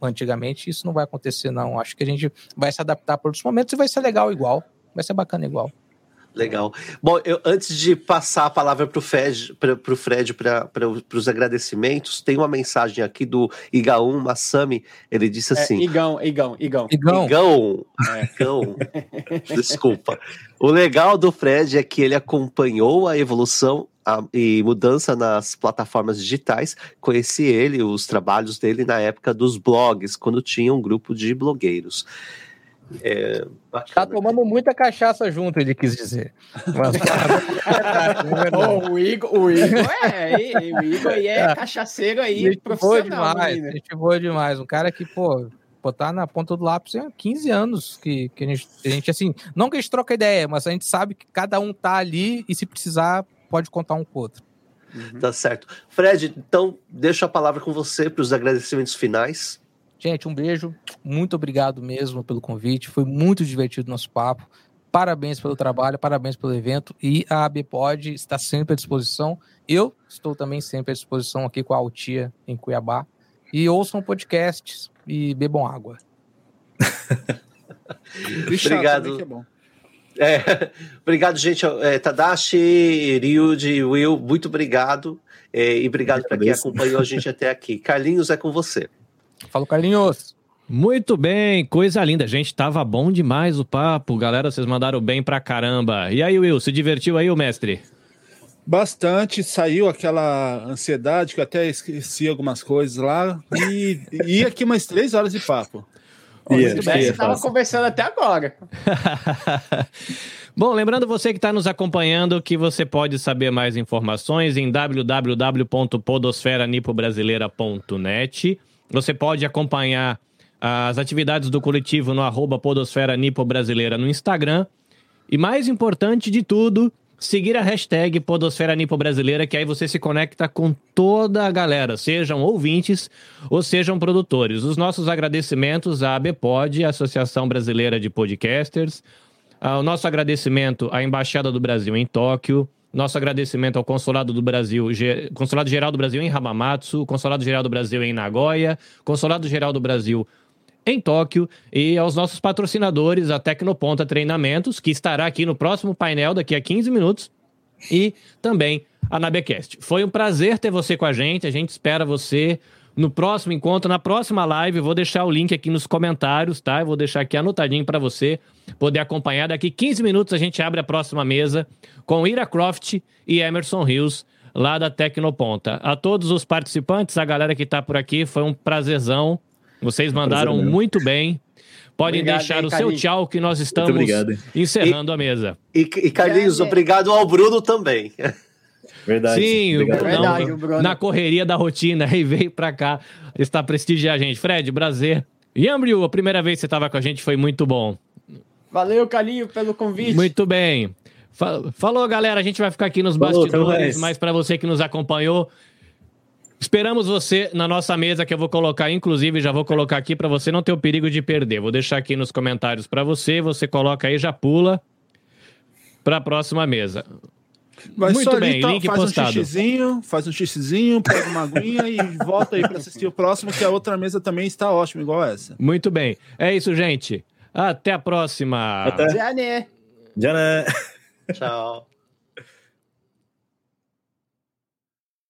[SPEAKER 7] antigamente, isso não vai acontecer, não. Acho que a gente vai se adaptar para outros momentos e vai ser legal igual. Vai ser bacana igual.
[SPEAKER 3] Legal. Bom, eu, antes de passar a palavra para o Fred, para os agradecimentos, tem uma mensagem aqui do Igaun Massami. Ele disse é, assim:
[SPEAKER 5] é, Igão, Igão, Igão.
[SPEAKER 3] Igão. Igão. É. Igão. Desculpa. O legal do Fred é que ele acompanhou a evolução a, e mudança nas plataformas digitais. Conheci ele, os trabalhos dele na época dos blogs, quando tinha um grupo de blogueiros.
[SPEAKER 7] É, tá tomando muita cachaça junto, ele quis dizer. Mas,
[SPEAKER 5] oh, o Igor, o Igor é, o Igor aí é, é cachaceiro aí, gente profissional.
[SPEAKER 7] Demais, né? gente boa demais, um cara que, pô, botar na ponta do lápis há 15 anos que, que a, gente, a gente, assim, não que a gente troca ideia, mas a gente sabe que cada um tá ali e se precisar pode contar um com o outro.
[SPEAKER 3] Uhum. Tá certo. Fred, então deixo a palavra com você para os agradecimentos finais.
[SPEAKER 7] Gente, um beijo. Muito obrigado mesmo pelo convite. Foi muito divertido o nosso papo. Parabéns pelo trabalho, parabéns pelo evento. E a ABPod está sempre à disposição. Eu estou também sempre à disposição aqui com a Altia em Cuiabá. E ouçam podcasts e bebam água.
[SPEAKER 3] Obrigado. É bom. É, obrigado, gente. É, Tadashi, Ryuji, Will, muito obrigado. É, e obrigado para quem acompanhou a gente até aqui. Carlinhos, é com você.
[SPEAKER 7] Fala, Carlinhos.
[SPEAKER 2] Muito bem, coisa linda. Gente, tava bom demais o papo. Galera, vocês mandaram bem pra caramba. E aí, Will, se divertiu aí, o mestre?
[SPEAKER 1] Bastante, saiu aquela ansiedade que eu até esqueci algumas coisas lá. E, e aqui mais três horas de papo.
[SPEAKER 5] Muito bem, você estava conversando até agora.
[SPEAKER 2] Bom, lembrando você que está nos acompanhando que você pode saber mais informações em www.podosferanipobrasileira.net. Você pode acompanhar as atividades do coletivo no arroba Podosfera Nipo Brasileira no Instagram. E mais importante de tudo, seguir a hashtag Podosfera Nipo Brasileira, que aí você se conecta com toda a galera, sejam ouvintes ou sejam produtores. Os nossos agradecimentos à ABPOD, Associação Brasileira de Podcasters, o nosso agradecimento à Embaixada do Brasil em Tóquio, Nosso agradecimento ao Consulado do Brasil, Consulado Geral do Brasil em Hamamatsu, Consulado Geral do Brasil em Nagoya, Consulado Geral do Brasil em Tóquio e aos nossos patrocinadores, a Tecnoponta Treinamentos, que estará aqui no próximo painel daqui a 15 minutos, e também a Nabecast. Foi um prazer ter você com a gente, a gente espera você no próximo encontro, na próxima live. Vou deixar o link aqui nos comentários, tá? Eu vou deixar aqui anotadinho para você poder acompanhar. Daqui 15 minutos a gente abre a próxima mesa com Ira Croft e Emerson Rios, lá da Tecnoponta. A todos os participantes, a galera que está por aqui, foi um prazerzão. Vocês mandaram muito bem. Podem
[SPEAKER 5] Obrigado,
[SPEAKER 2] deixar
[SPEAKER 5] hein,
[SPEAKER 2] o seu tchau que nós estamos encerrando a mesa.
[SPEAKER 3] E, e Carlinhos, obrigado ao Bruno também.
[SPEAKER 4] Verdade.
[SPEAKER 2] Sim, o Brunão,
[SPEAKER 5] Verdade, o Bruno.
[SPEAKER 2] na correria da rotina, e veio pra cá está prestigiar a gente. Fred, prazer. Yambriu, a primeira vez que você estava com a gente foi muito bom.
[SPEAKER 5] Valeu, Calinho, pelo convite.
[SPEAKER 2] Muito bem. Fa- Falou, galera. A gente vai ficar aqui nos
[SPEAKER 4] Falou,
[SPEAKER 2] bastidores,
[SPEAKER 4] mais.
[SPEAKER 2] mas para você que nos acompanhou, esperamos você na nossa mesa que eu vou colocar, inclusive, já vou colocar aqui para você não ter o perigo de perder. Vou deixar aqui nos comentários para você, você coloca aí, já pula para a próxima mesa.
[SPEAKER 1] Vai
[SPEAKER 2] Muito
[SPEAKER 1] só ali,
[SPEAKER 2] bem,
[SPEAKER 1] tá,
[SPEAKER 2] link
[SPEAKER 1] faz
[SPEAKER 2] postado.
[SPEAKER 1] um xixizinho, faz um xixizinho, pega uma aguinha e volta aí pra assistir o próximo, que a outra mesa também está ótima, igual essa.
[SPEAKER 2] Muito bem. É isso, gente. Até a próxima.
[SPEAKER 4] Até.
[SPEAKER 5] Já, né?
[SPEAKER 4] Já né?
[SPEAKER 3] Tchau.